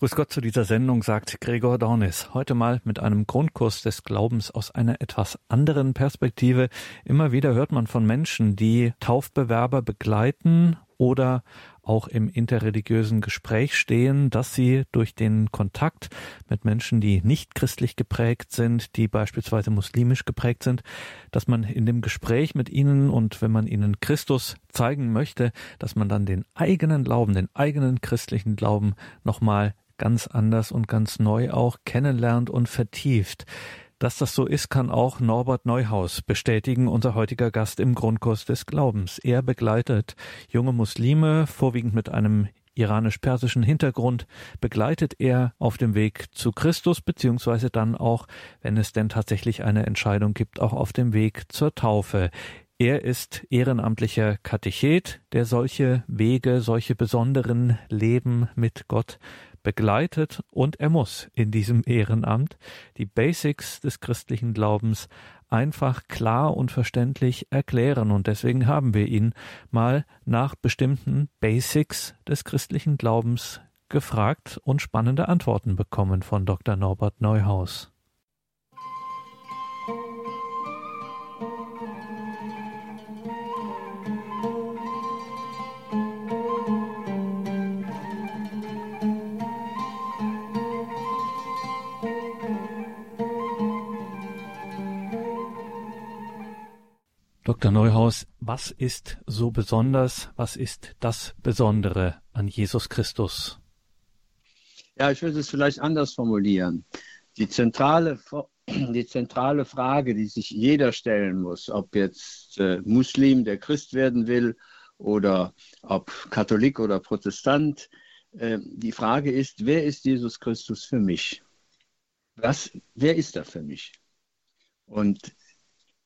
Grüß Gott zu dieser Sendung, sagt Gregor Dornis. Heute mal mit einem Grundkurs des Glaubens aus einer etwas anderen Perspektive. Immer wieder hört man von Menschen, die Taufbewerber begleiten oder auch im interreligiösen Gespräch stehen, dass sie durch den Kontakt mit Menschen, die nicht christlich geprägt sind, die beispielsweise muslimisch geprägt sind, dass man in dem Gespräch mit ihnen und wenn man ihnen Christus zeigen möchte, dass man dann den eigenen Glauben, den eigenen christlichen Glauben nochmal ganz anders und ganz neu auch kennenlernt und vertieft. Dass das so ist, kann auch Norbert Neuhaus bestätigen, unser heutiger Gast im Grundkurs des Glaubens. Er begleitet junge Muslime, vorwiegend mit einem iranisch-persischen Hintergrund, begleitet er auf dem Weg zu Christus, beziehungsweise dann auch, wenn es denn tatsächlich eine Entscheidung gibt, auch auf dem Weg zur Taufe. Er ist ehrenamtlicher Katechet, der solche Wege, solche besonderen Leben mit Gott begleitet und er muss in diesem Ehrenamt die Basics des christlichen Glaubens einfach klar und verständlich erklären. Und deswegen haben wir ihn mal nach bestimmten Basics des christlichen Glaubens gefragt und spannende Antworten bekommen von Dr. Norbert Neuhaus. Dr. Neuhaus, was ist so besonders, was ist das Besondere an Jesus Christus? Ja, ich würde es vielleicht anders formulieren. Die zentrale, die zentrale Frage, die sich jeder stellen muss, ob jetzt äh, Muslim, der Christ werden will, oder ob Katholik oder Protestant, äh, die Frage ist, wer ist Jesus Christus für mich? Was, wer ist er für mich? Und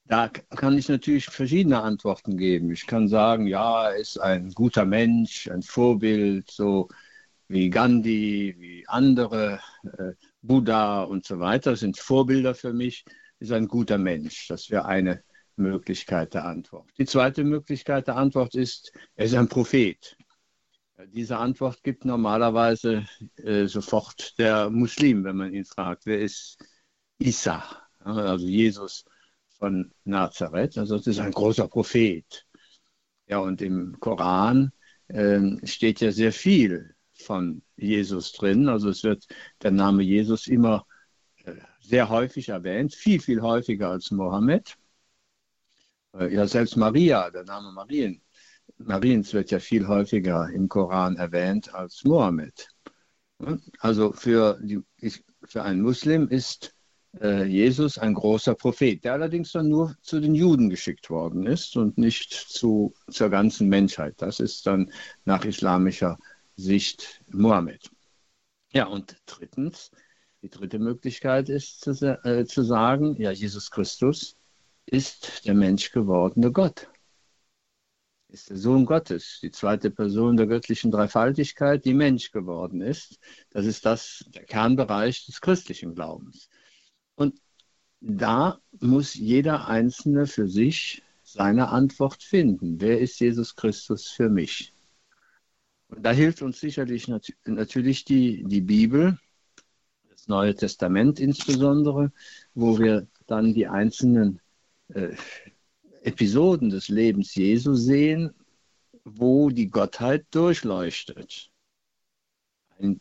da kann ich natürlich verschiedene Antworten geben. Ich kann sagen, ja, er ist ein guter Mensch, ein Vorbild, so wie Gandhi, wie andere, äh, Buddha und so weiter, sind Vorbilder für mich, ist ein guter Mensch. Das wäre eine Möglichkeit der Antwort. Die zweite Möglichkeit der Antwort ist, er ist ein Prophet. Diese Antwort gibt normalerweise äh, sofort der Muslim, wenn man ihn fragt, wer ist Isa, also Jesus von Nazareth. Also es ist ein großer Prophet. Ja, und im Koran äh, steht ja sehr viel von Jesus drin. Also es wird der Name Jesus immer äh, sehr häufig erwähnt, viel, viel häufiger als Mohammed. Äh, ja, selbst Maria, der Name Marien, Mariens wird ja viel häufiger im Koran erwähnt als Mohammed. Also für, die, für einen Muslim ist äh, Jesus ein großer Prophet, der allerdings dann nur zu den Juden geschickt worden ist und nicht zu, zur ganzen Menschheit. Das ist dann nach islamischer Sicht Mohammed. Ja, und drittens, die dritte Möglichkeit ist zu, äh, zu sagen, ja, Jesus Christus ist der Mensch gewordene Gott. Ist der Sohn Gottes, die zweite Person der göttlichen Dreifaltigkeit, die Mensch geworden ist. Das ist das, der Kernbereich des christlichen Glaubens. Und da muss jeder Einzelne für sich seine Antwort finden. Wer ist Jesus Christus für mich? Und da hilft uns sicherlich nat natürlich die, die Bibel, das Neue Testament insbesondere, wo wir dann die einzelnen äh, Episoden des Lebens Jesu sehen, wo die Gottheit durchleuchtet. Ein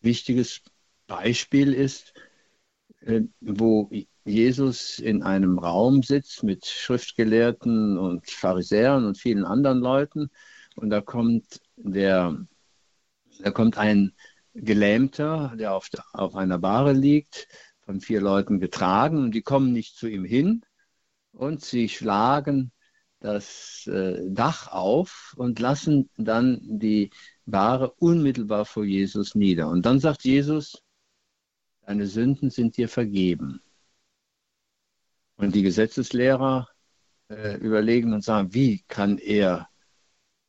wichtiges Beispiel ist wo Jesus in einem Raum sitzt mit Schriftgelehrten und Pharisäern und vielen anderen Leuten. Und da kommt der, da kommt ein Gelähmter, der auf, auf einer Bahre liegt, von vier Leuten getragen und die kommen nicht zu ihm hin und sie schlagen das äh, Dach auf und lassen dann die Bahre unmittelbar vor Jesus nieder. Und dann sagt Jesus, deine Sünden sind dir vergeben. Und die Gesetzeslehrer äh, überlegen und sagen, wie kann er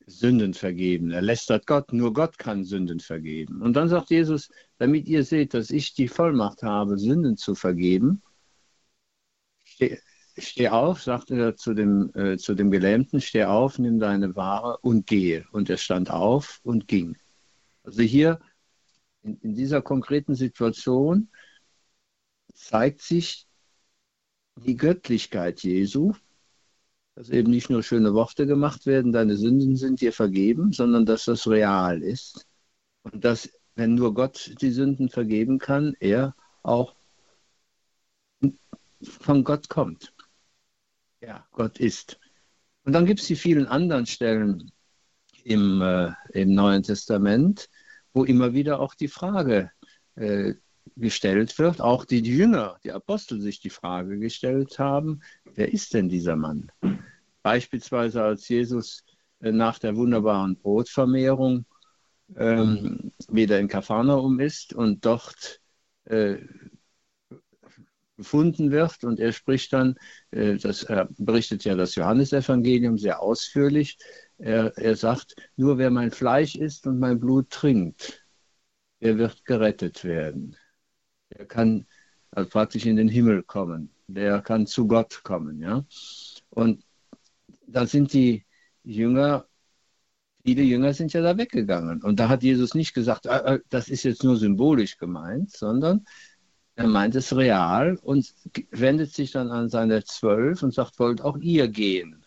Sünden vergeben? Er lästert Gott, nur Gott kann Sünden vergeben. Und dann sagt Jesus, damit ihr seht, dass ich die Vollmacht habe, Sünden zu vergeben, steh, steh auf, sagte er zu dem, äh, zu dem Gelähmten, steh auf, nimm deine Ware und gehe. Und er stand auf und ging. Also hier in, in dieser konkreten Situation zeigt sich die Göttlichkeit Jesu, dass eben nicht nur schöne Worte gemacht werden, deine Sünden sind dir vergeben, sondern dass das real ist. Und dass, wenn nur Gott die Sünden vergeben kann, er auch von Gott kommt. Ja, Gott ist. Und dann gibt es die vielen anderen Stellen im, äh, im Neuen Testament, wo immer wieder auch die Frage äh, gestellt wird, auch die Jünger, die Apostel sich die Frage gestellt haben, wer ist denn dieser Mann? Beispielsweise als Jesus äh, nach der wunderbaren Brotvermehrung ähm, wieder in Kapharnaum ist und dort äh, gefunden wird. Und er spricht dann, äh, das, er berichtet ja das Johannesevangelium sehr ausführlich. Er, er sagt, nur wer mein Fleisch isst und mein Blut trinkt, der wird gerettet werden. Er kann also praktisch in den Himmel kommen. Der kann zu Gott kommen. Ja? Und da sind die Jünger, viele Jünger sind ja da weggegangen. Und da hat Jesus nicht gesagt, ah, ah, das ist jetzt nur symbolisch gemeint, sondern er meint es real und wendet sich dann an seine Zwölf und sagt, wollt auch ihr gehen.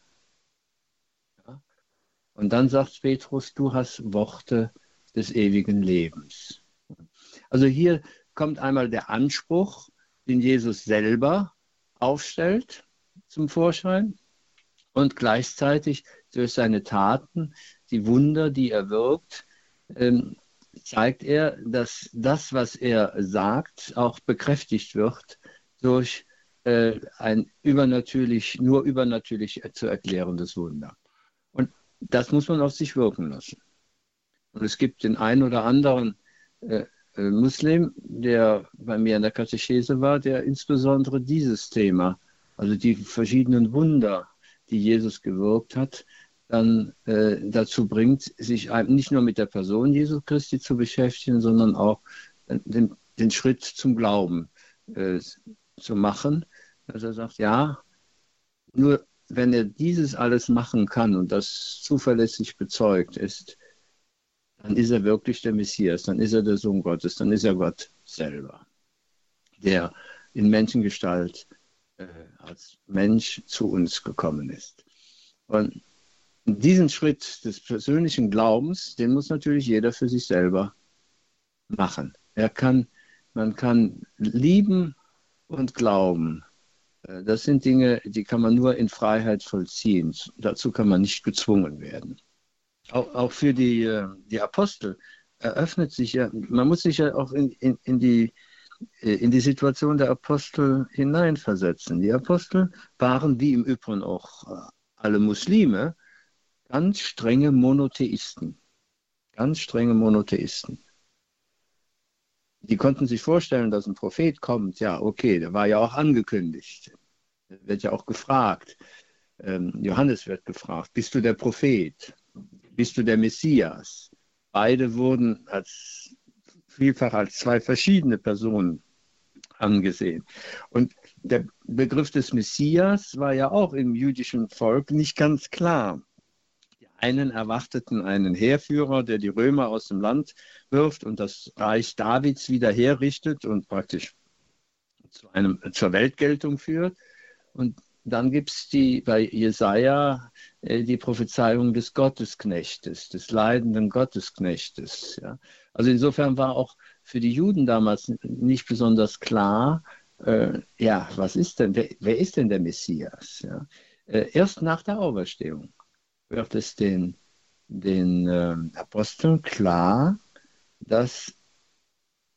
Und dann sagt Petrus, du hast Worte des ewigen Lebens. Also hier kommt einmal der Anspruch, den Jesus selber aufstellt zum Vorschein und gleichzeitig durch seine Taten, die Wunder, die er wirkt, ähm, zeigt er, dass das, was er sagt, auch bekräftigt wird durch äh, ein übernatürlich, nur übernatürlich zu erklärendes Wunder. Das muss man auf sich wirken lassen. Und es gibt den einen oder anderen äh, äh Muslim, der bei mir in der Katechese war, der insbesondere dieses Thema, also die verschiedenen Wunder, die Jesus gewirkt hat, dann äh, dazu bringt, sich nicht nur mit der Person Jesu Christi zu beschäftigen, sondern auch den, den Schritt zum Glauben äh, zu machen. Dass er sagt, ja, nur wenn er dieses alles machen kann und das zuverlässig bezeugt ist, dann ist er wirklich der Messias, dann ist er der Sohn Gottes, dann ist er Gott selber, der in Menschengestalt äh, als Mensch zu uns gekommen ist. Und diesen Schritt des persönlichen Glaubens, den muss natürlich jeder für sich selber machen. Er kann, man kann lieben und glauben. Äh, das sind Dinge, die kann man nur in Freiheit vollziehen. Dazu kann man nicht gezwungen werden. Auch, auch für die, äh, die Apostel eröffnet sich ja, man muss sich ja auch in, in, in, die, äh, in die Situation der Apostel hineinversetzen. Die Apostel waren, wie im Übrigen auch alle Muslime, ganz strenge Monotheisten. Ganz strenge Monotheisten. Die konnten sich vorstellen, dass ein Prophet kommt. Ja, okay, der war ja auch angekündigt. Der wird ja auch gefragt. Ähm, Johannes wird gefragt, bist du der Prophet? Bist du der Messias? Beide wurden als vielfach als zwei verschiedene Personen angesehen. Und der Begriff des Messias war ja auch im jüdischen Volk nicht ganz klar einen erwarteten einen Heerführer, der die Römer aus dem Land wirft und das Reich Davids wieder herrichtet und praktisch zu einem, zur Weltgeltung führt. Und dann gibt es bei Jesaja äh, die Prophezeiung des Gottesknechtes, des leidenden Gottesknechtes. Ja. Also insofern war auch für die Juden damals nicht besonders klar, äh, ja, was ist denn, wer, wer, ist denn der Messias? Ja. Äh, erst nach der Auferstehung wird es den, den äh, Aposteln klar, dass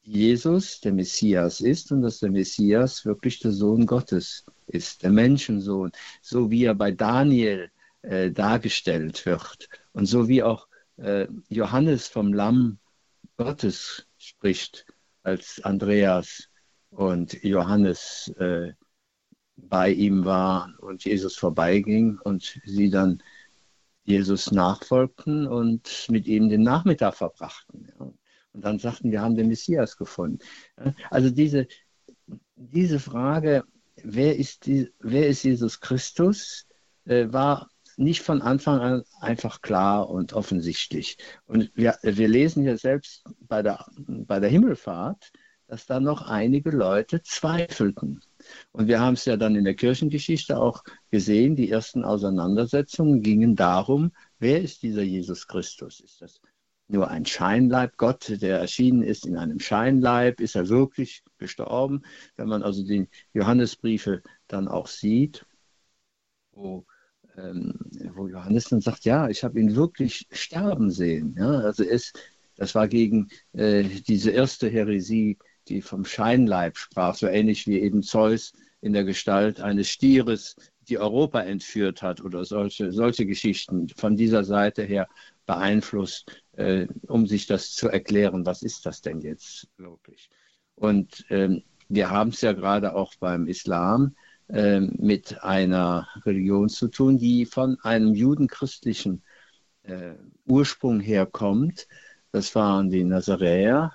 Jesus der Messias ist und dass der Messias wirklich der Sohn Gottes ist, der Menschensohn, so wie er bei Daniel äh, dargestellt wird und so wie auch äh, Johannes vom Lamm Gottes spricht, als Andreas und Johannes äh, bei ihm war und Jesus vorbeiging und sie dann Jesus nachfolgten und mit ihm den Nachmittag verbrachten. Und dann sagten, wir haben den Messias gefunden. Also diese, diese Frage, wer ist, die, wer ist Jesus Christus, äh, war nicht von Anfang an einfach klar und offensichtlich. Und wir, wir lesen ja selbst bei der, bei der Himmelfahrt, dass da noch einige Leute zweifelten. Und wir haben es ja dann in der Kirchengeschichte auch gesehen, die ersten Auseinandersetzungen gingen darum, wer ist dieser Jesus Christus? Ist das nur ein Scheinleib Gott, der erschienen ist in einem Scheinleib? Ist er wirklich gestorben? Wenn man also die Johannesbriefe dann auch sieht, wo, ähm, wo Johannes dann sagt, ja, ich habe ihn wirklich sterben sehen. Ja? Also es, das war gegen äh, diese erste Heresie, die vom Scheinleib sprach, so ähnlich wie eben Zeus in der Gestalt eines Stieres die Europa entführt hat oder solche, solche Geschichten von dieser Seite her beeinflusst, äh, um sich das zu erklären, was ist das denn jetzt wirklich? Und ähm, wir haben es ja gerade auch beim Islam äh, mit einer Religion zu tun, die von einem judenchristlichen äh, Ursprung herkommt. Das waren die Nazaräer,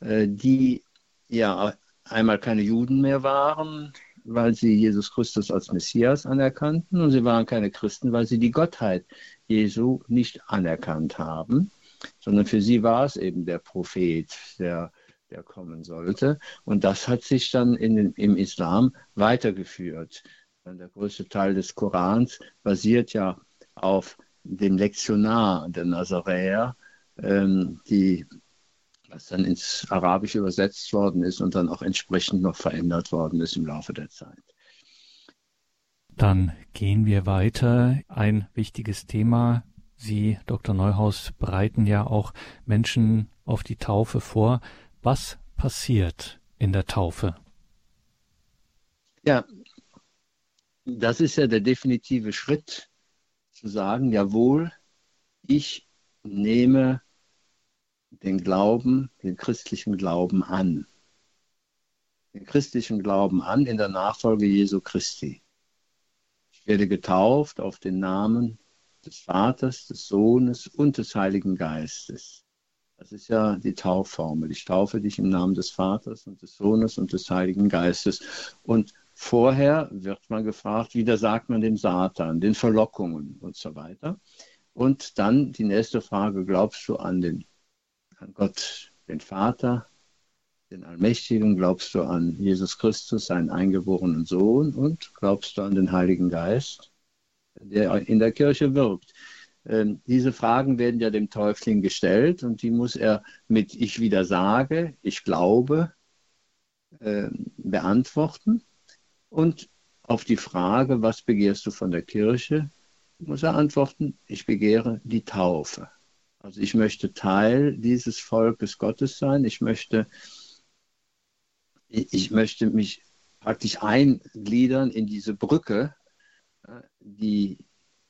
äh, die ja einmal keine Juden mehr waren, weil sie Jesus Christus als Messias anerkannten und sie waren keine Christen, weil sie die Gottheit Jesu nicht anerkannt haben, sondern für sie war es eben der Prophet, der, der kommen sollte. Und das hat sich dann in, im Islam weitergeführt. Der größte Teil des Korans basiert ja auf dem Lektionar der Nazaräer, ähm, die was dann ins Arabische übersetzt worden ist und dann auch entsprechend noch verändert worden ist im Laufe der Zeit. Dann gehen wir weiter. Ein wichtiges Thema. Sie, Dr. Neuhaus, bereiten ja auch Menschen auf die Taufe vor. Was passiert in der Taufe? Ja, das ist ja der definitive Schritt, zu sagen, jawohl, ich nehme den Glauben, den christlichen Glauben an. Den christlichen Glauben an in der Nachfolge Jesu Christi. Ich werde getauft auf den Namen des Vaters, des Sohnes und des Heiligen Geistes. Das ist ja die Taufformel. Ich taufe dich im Namen des Vaters und des Sohnes und des Heiligen Geistes. Und vorher wird man gefragt, wie sagt man dem Satan, den Verlockungen und so weiter. Und dann die nächste Frage, glaubst du an den an Gott, den Vater, den Allmächtigen, glaubst du an Jesus Christus, seinen eingeborenen Sohn und glaubst du an den Heiligen Geist, der in der Kirche wirkt. Ähm, diese Fragen werden ja dem Täufling gestellt und die muss er mit Ich wieder sage, ich glaube äh, beantworten. Und auf die Frage, was begehrst du von der Kirche, muss er antworten, ich begehre die Taufe. Also ich möchte Teil dieses Volkes Gottes sein. Ich möchte, ich möchte mich praktisch eingliedern in diese Brücke, die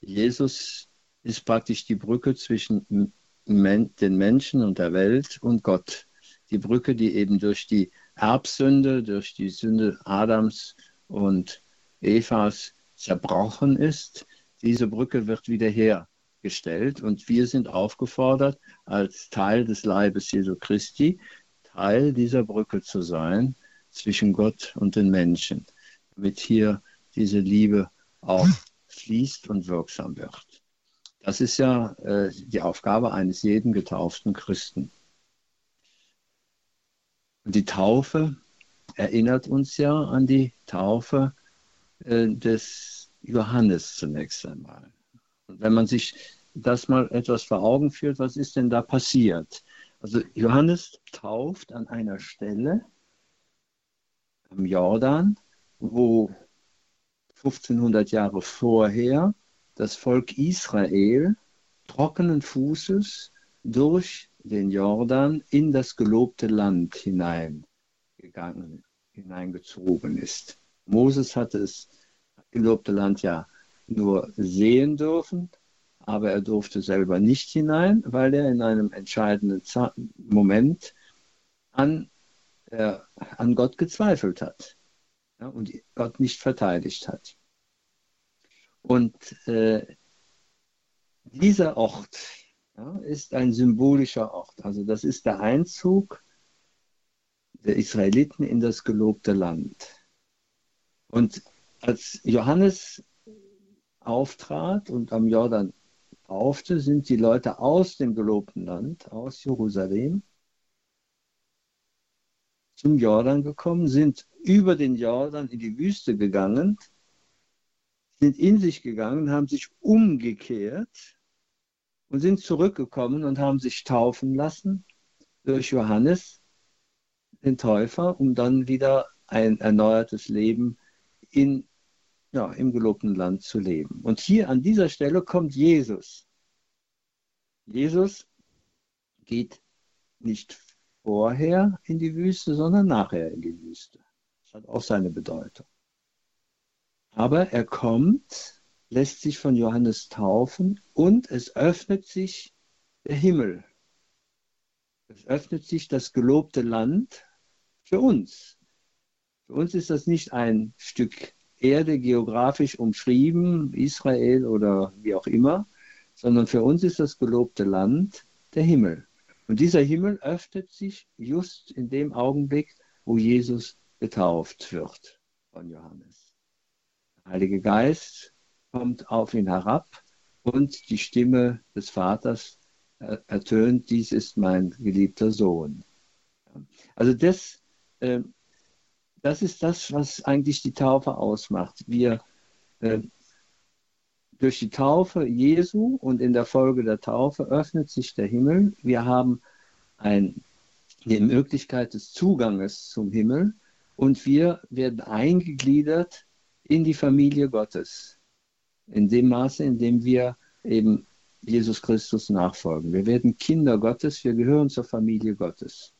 Jesus ist praktisch die Brücke zwischen den Menschen und der Welt und Gott. Die Brücke, die eben durch die Erbsünde, durch die Sünde Adams und Evas zerbrochen ist. Diese Brücke wird wieder her gestellt und wir sind aufgefordert, als Teil des Leibes Jesu Christi, Teil dieser Brücke zu sein zwischen Gott und den Menschen, damit hier diese Liebe auch fließt und wirksam wird. Das ist ja äh, die Aufgabe eines jeden getauften Christen. Und die Taufe erinnert uns ja an die Taufe äh, des Johannes zunächst einmal. Und wenn man sich das mal etwas vor Augen führt, was ist denn da passiert? Also Johannes tauft an einer Stelle am Jordan, wo 1500 Jahre vorher das Volk Israel trockenen Fußes durch den Jordan in das gelobte Land hineingegangen, hineingezogen ist. Moses hatte das gelobte Land ja nur sehen dürfen, aber er durfte selber nicht hinein, weil er in einem entscheidenden Moment an, äh, an Gott gezweifelt hat ja, und Gott nicht verteidigt hat. Und äh, dieser Ort ja, ist ein symbolischer Ort. Also das ist der Einzug der Israeliten in das gelobte Land. Und als Johannes auftrat und am Jordan taufte, sind die Leute aus dem gelobten Land, aus Jerusalem, zum Jordan gekommen, sind über den Jordan in die Wüste gegangen, sind in sich gegangen, haben sich umgekehrt und sind zurückgekommen und haben sich taufen lassen durch Johannes, den Täufer, um dann wieder ein erneuertes Leben in, ja, im gelobten Land zu leben. Und hier an dieser Stelle kommt Jesus. Jesus geht nicht vorher in die Wüste, sondern nachher in die Wüste. Das hat auch seine Bedeutung. Aber er kommt, lässt sich von Johannes taufen und es öffnet sich der Himmel. Es öffnet sich das gelobte Land für uns. Für uns ist das nicht ein Stück Erde geografisch umschrieben, Israel oder wie auch immer, sondern für uns ist das gelobte Land der Himmel. Und dieser Himmel öffnet sich just in dem Augenblick, wo Jesus getauft wird von Johannes. Der Heilige Geist kommt auf ihn herab und die Stimme des Vaters ertönt, dies ist mein geliebter Sohn. Also das, äh, das ist das, was eigentlich die Taufe ausmacht. Wir äh, durch die Taufe Jesu und in der Folge der Taufe öffnet sich der Himmel. Wir haben ein, die Möglichkeit des Zuganges zum Himmel und wir werden eingegliedert in die Familie Gottes. In dem Maße, in dem wir eben Jesus Christus nachfolgen. Wir werden Kinder Gottes, wir gehören zur Familie Gottes.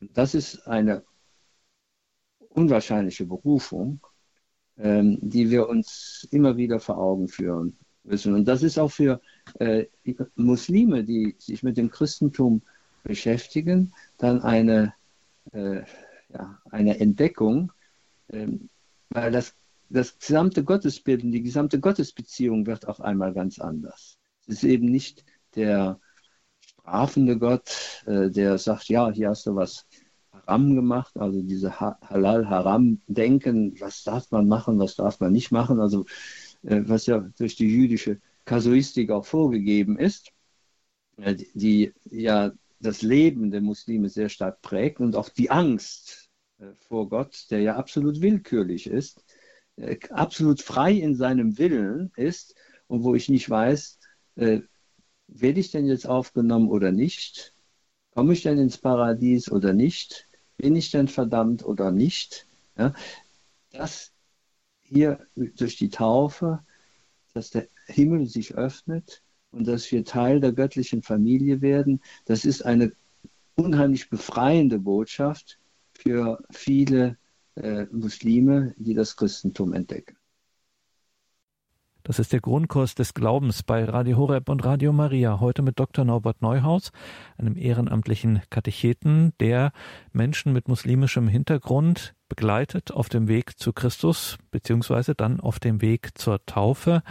Das ist eine unwahrscheinliche Berufung ähm, die wir uns immer wieder vor Augen führen müssen. Und das ist auch für äh, Muslime, die sich mit dem Christentum beschäftigen, dann eine, äh, ja, eine Entdeckung, äh, weil das, das gesamte Gottesbild und die gesamte Gottesbeziehung wird auf einmal ganz anders. Es ist eben nicht der strafende Gott, äh, der sagt, ja, hier hast du was Haram gemacht, also diese Halal-Haram-Denken, was darf man machen, was darf man nicht machen, also äh, was ja durch die jüdische Kasuistik auch vorgegeben ist, äh, die ja das Leben der Muslime sehr stark prägt und auch die Angst äh, vor Gott, der ja absolut willkürlich ist, absolut frei in seinem Willen ist und wo ich nicht weiß, werde ich denn jetzt aufgenommen oder nicht? Komme ich denn ins Paradies oder nicht? Bin ich denn verdammt oder nicht? Ja, dass hier durch die Taufe, dass der Himmel sich öffnet und dass wir Teil der göttlichen Familie werden, das ist eine unheimlich befreiende Botschaft für viele äh, Muslime, die das Christentum entdecken. Das ist der Grundkurs des Glaubens bei Radio Horeb und Radio Maria. Heute mit Dr. Norbert Neuhaus, einem ehrenamtlichen Katecheten, der Menschen mit muslimischem Hintergrund begleitet auf dem Weg zu Christus, beziehungsweise dann auf dem Weg zur Taufe.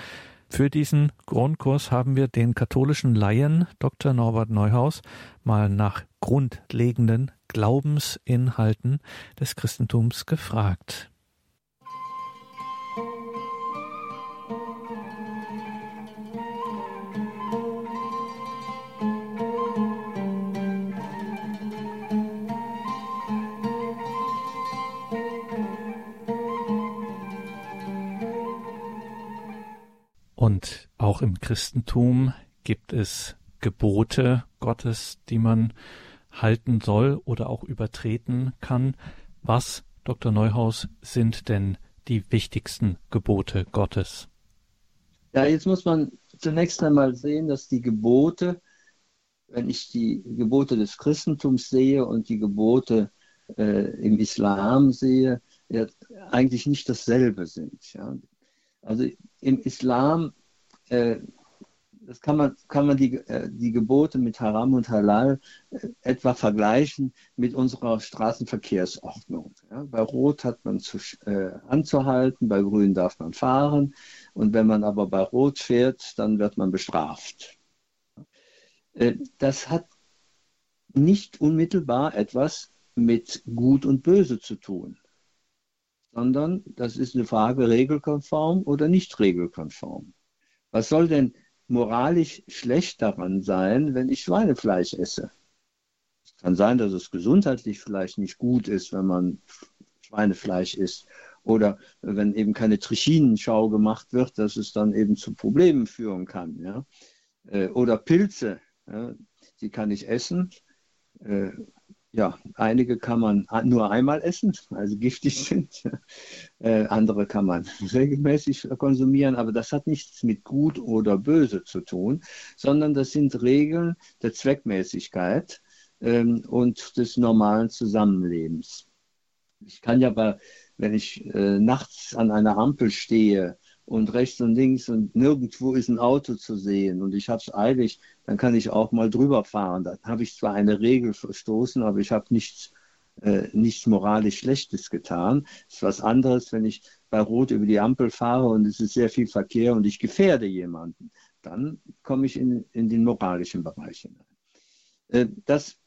Für diesen Grundkurs haben wir den katholischen Laien Dr. Norbert Neuhaus mal nach grundlegenden Glaubensinhalten des Christentums gefragt. Und auch im Christentum gibt es Gebote Gottes, die man halten soll oder auch übertreten kann. Was, Dr. Neuhaus, sind denn die wichtigsten Gebote Gottes? Ja, jetzt muss man zunächst einmal sehen, dass die Gebote, wenn ich die Gebote des Christentums sehe und die Gebote äh, im Islam sehe, ja, eigentlich nicht dasselbe sind. Ja. Also im Islam, äh, das kann man, kann man die, äh, die Gebote mit Haram und Halal äh, etwa vergleichen mit unserer Straßenverkehrsordnung. Ja, bei Rot hat man zu, äh, anzuhalten, bei Grün darf man fahren und wenn man aber bei Rot fährt, dann wird man bestraft. Äh, das hat nicht unmittelbar etwas mit Gut und Böse zu tun sondern das ist eine Frage regelkonform oder nicht regelkonform. Was soll denn moralisch schlecht daran sein, wenn ich Schweinefleisch esse? Es kann sein, dass es gesundheitlich vielleicht nicht gut ist, wenn man Schweinefleisch isst. Oder wenn eben keine Trichinenschau gemacht wird, dass es dann eben zu Problemen führen kann. Ja? Äh, oder Pilze, ja? die kann ich essen. Ja, einige kann man nur einmal essen, also giftig sind. Äh, andere kann man regelmäßig konsumieren, aber das hat nichts mit gut oder böse zu tun, sondern das sind Regeln der Zweckmäßigkeit ähm, und des normalen Zusammenlebens. Ich kann ja bei, wenn ich äh, nachts an einer Ampel stehe und rechts und links und nirgendwo ist ein Auto zu sehen und ich habe es eilig, dann kann ich auch mal drüber fahren. Dann habe ich zwar eine Regel verstoßen, aber ich habe nichts, äh, nichts moralisch Schlechtes getan. Es ist was anderes, wenn ich bei Rot über die Ampel fahre und es ist sehr viel Verkehr und ich gefährde jemanden. Dann komme ich in, in den moralischen Bereich hinein. Äh, das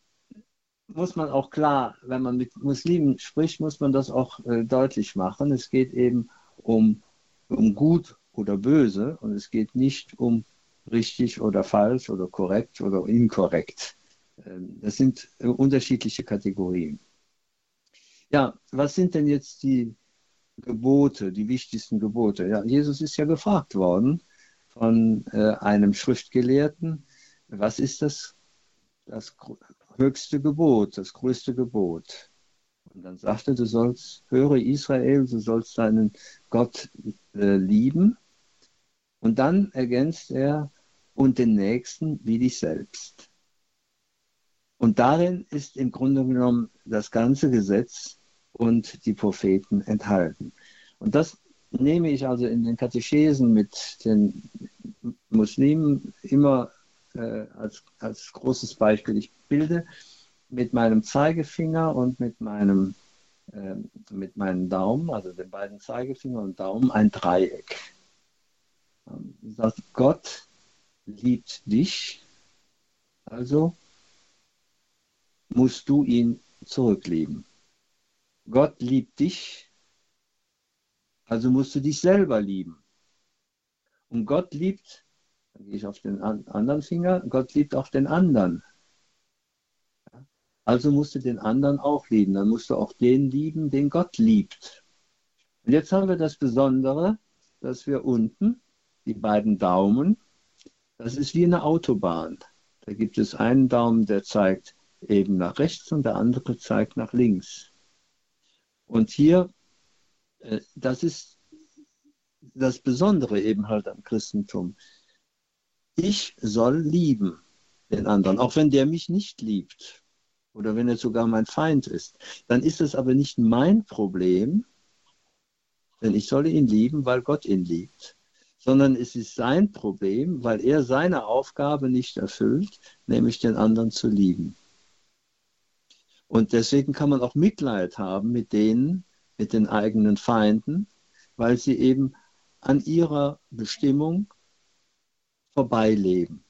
muss man auch klar, wenn man mit Muslimen spricht, muss man das auch äh, deutlich machen. Es geht eben um um gut oder böse und es geht nicht um richtig oder falsch oder korrekt oder inkorrekt. Ähm, das sind äh, unterschiedliche Kategorien. Ja, was sind denn jetzt die Gebote, die wichtigsten Gebote? Ja, Jesus ist ja gefragt worden von äh, einem Schriftgelehrten, was ist das, das höchste Gebot, das größte Gebot? Und dann sagte, du sollst, höre Israel, du sollst deinen Gott äh, lieben. Und dann ergänzt er, und den Nächsten wie dich selbst. Und darin ist im Grunde genommen das ganze Gesetz und die Propheten enthalten. Und das nehme ich also in den Katechesen mit den Muslimen immer äh, als, als großes Beispiel. Ich bilde mit meinem Zeigefinger und mit meinem, äh, mit meinem Daumen, also den beiden Zeigefinger und Daumen, ein Dreieck. Ähm, sagt, Gott liebt dich, also musst du ihn zurücklieben. Gott liebt dich, also musst du dich selber lieben. Und Gott liebt, dann gehe ich auf den anderen Finger, Gott liebt auch den anderen. Also musst du den anderen auch lieben. Dann musst du auch den lieben, den Gott liebt. Und jetzt haben wir das Besondere, dass wir unten die beiden Daumen, das ist wie eine Autobahn. Da gibt es einen Daumen, der zeigt eben nach rechts und der andere zeigt nach links. Und hier, äh, das ist das Besondere eben halt am Christentum. Ich soll lieben den anderen, auch wenn der mich nicht liebt oder wenn er sogar mein Feind ist, dann ist es aber nicht mein Problem, denn ich solle ihn lieben, weil Gott ihn liebt, sondern es ist sein Problem, weil er seine Aufgabe nicht erfüllt, nämlich den anderen zu lieben. Und deswegen kann man auch Mitleid haben mit denen, mit den eigenen Feinden, weil sie eben an ihrer Bestimmung vorbeileben,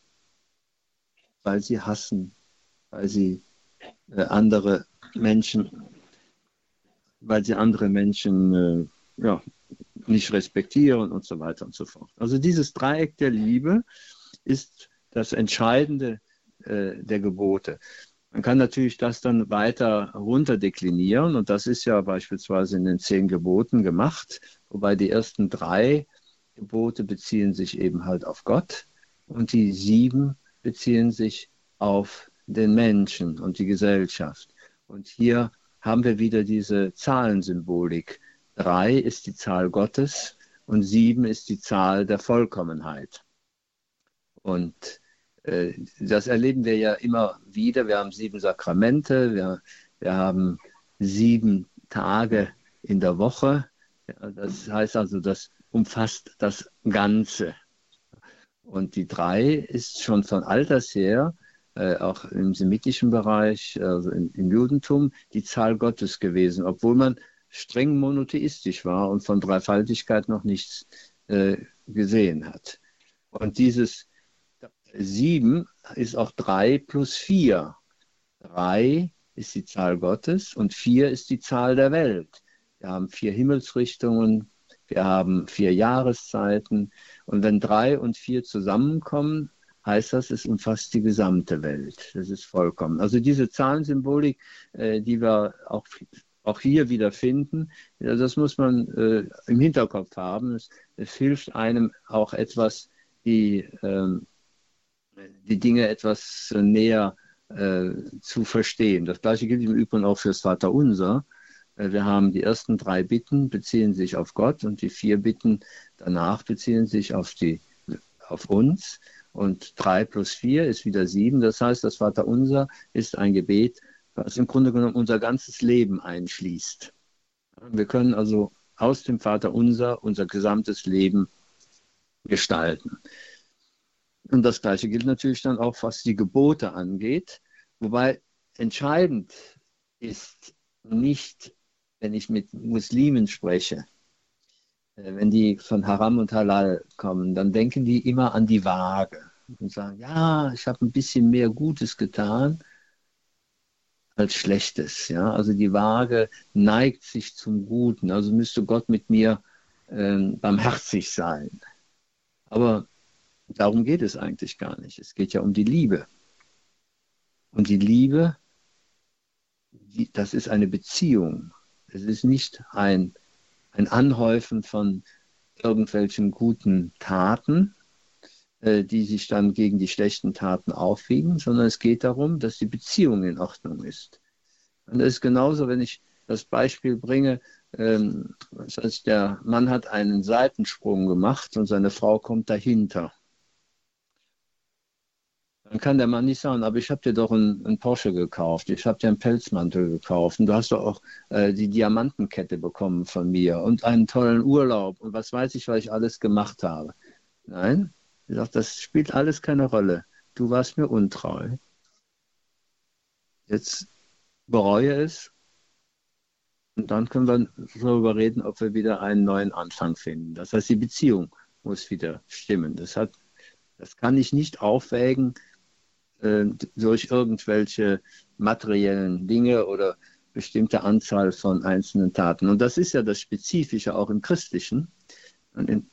weil sie hassen, weil sie andere Menschen, weil sie andere Menschen äh, ja, nicht respektieren und so weiter und so fort. Also dieses Dreieck der Liebe ist das Entscheidende äh, der Gebote. Man kann natürlich das dann weiter runterdeklinieren und das ist ja beispielsweise in den zehn Geboten gemacht, wobei die ersten drei Gebote beziehen sich eben halt auf Gott und die sieben beziehen sich auf den Menschen und die Gesellschaft. Und hier haben wir wieder diese Zahlensymbolik. Drei ist die Zahl Gottes und sieben ist die Zahl der Vollkommenheit. Und äh, das erleben wir ja immer wieder. Wir haben sieben Sakramente, wir, wir haben sieben Tage in der Woche. Das heißt also, das umfasst das Ganze. Und die drei ist schon von alters her äh, auch im semitischen Bereich, also im, im, Judentum, die Zahl Gottes gewesen, obwohl man streng monotheistisch war und von Dreifaltigkeit noch nichts äh, gesehen hat. Und dieses sieben ist auch drei plus vier. Drei ist die Zahl Gottes und vier ist die Zahl der Welt. wir haben vier Himmelsrichtungen, wir haben vier Jahreszeiten. Und wenn drei und vier zusammenkommen, heißt das, es umfasst die gesamte Welt. Das ist vollkommen. Also diese Zahlensymbolik, äh, die wir auch, auch hier wieder finden, das muss man äh, im Hinterkopf haben. Es, es, hilft einem auch etwas, die, ähm, die Dinge etwas näher äh, zu verstehen. Das gleiche gilt im Übrigen auch fürs Vaterunser. Wir haben die ersten drei Bitten beziehen sich auf Gott und die vier Bitten danach beziehen sich auf, die, auf uns. Und drei plus vier ist wieder sieben. Das heißt, das Vaterunser ist ein Gebet, was im Grunde genommen unser ganzes Leben einschließt. Wir können also aus dem Vaterunser unser gesamtes Leben gestalten. Und das Gleiche gilt natürlich dann auch, was die Gebote angeht. Wobei entscheidend ist nicht, wenn ich mit Muslimen spreche, wenn die von Haram und Halal kommen, dann denken die immer an die Waage und sagen, ja, ich habe ein bisschen mehr Gutes getan als Schlechtes. Ja? Also die Waage neigt sich zum Guten, also müsste Gott mit mir äh, barmherzig sein. Aber darum geht es eigentlich gar nicht. Es geht ja um die Liebe. Und die Liebe, die, das ist eine Beziehung. Es ist nicht ein ein Anhäufen von irgendwelchen guten Taten, äh, die sich dann gegen die schlechten Taten aufwiegen, sondern es geht darum, dass die Beziehung in Ordnung ist. Und das ist genauso, wenn ich das Beispiel bringe, ähm, das heißt, der Mann hat einen Seitensprung gemacht und seine Frau kommt dahinter. Dann kann der Mann nicht sagen, aber ich habe dir doch einen, einen Porsche gekauft, ich habe dir einen Pelzmantel gekauft und du hast doch auch äh, die Diamantenkette bekommen von mir und einen tollen Urlaub und was weiß ich, was ich alles gemacht habe. Nein, ich sage, das spielt alles keine Rolle. Du warst mir untreu. Jetzt bereue es und dann können wir darüber reden, ob wir wieder einen neuen Anfang finden. Das heißt, die Beziehung muss wieder stimmen. Das, hat, das kann ich nicht aufwägen äh, durch irgendwelche materiellen Dinge oder bestimmte Anzahl von einzelnen Taten. Und das ist ja das Spezifische auch im Christlichen. In,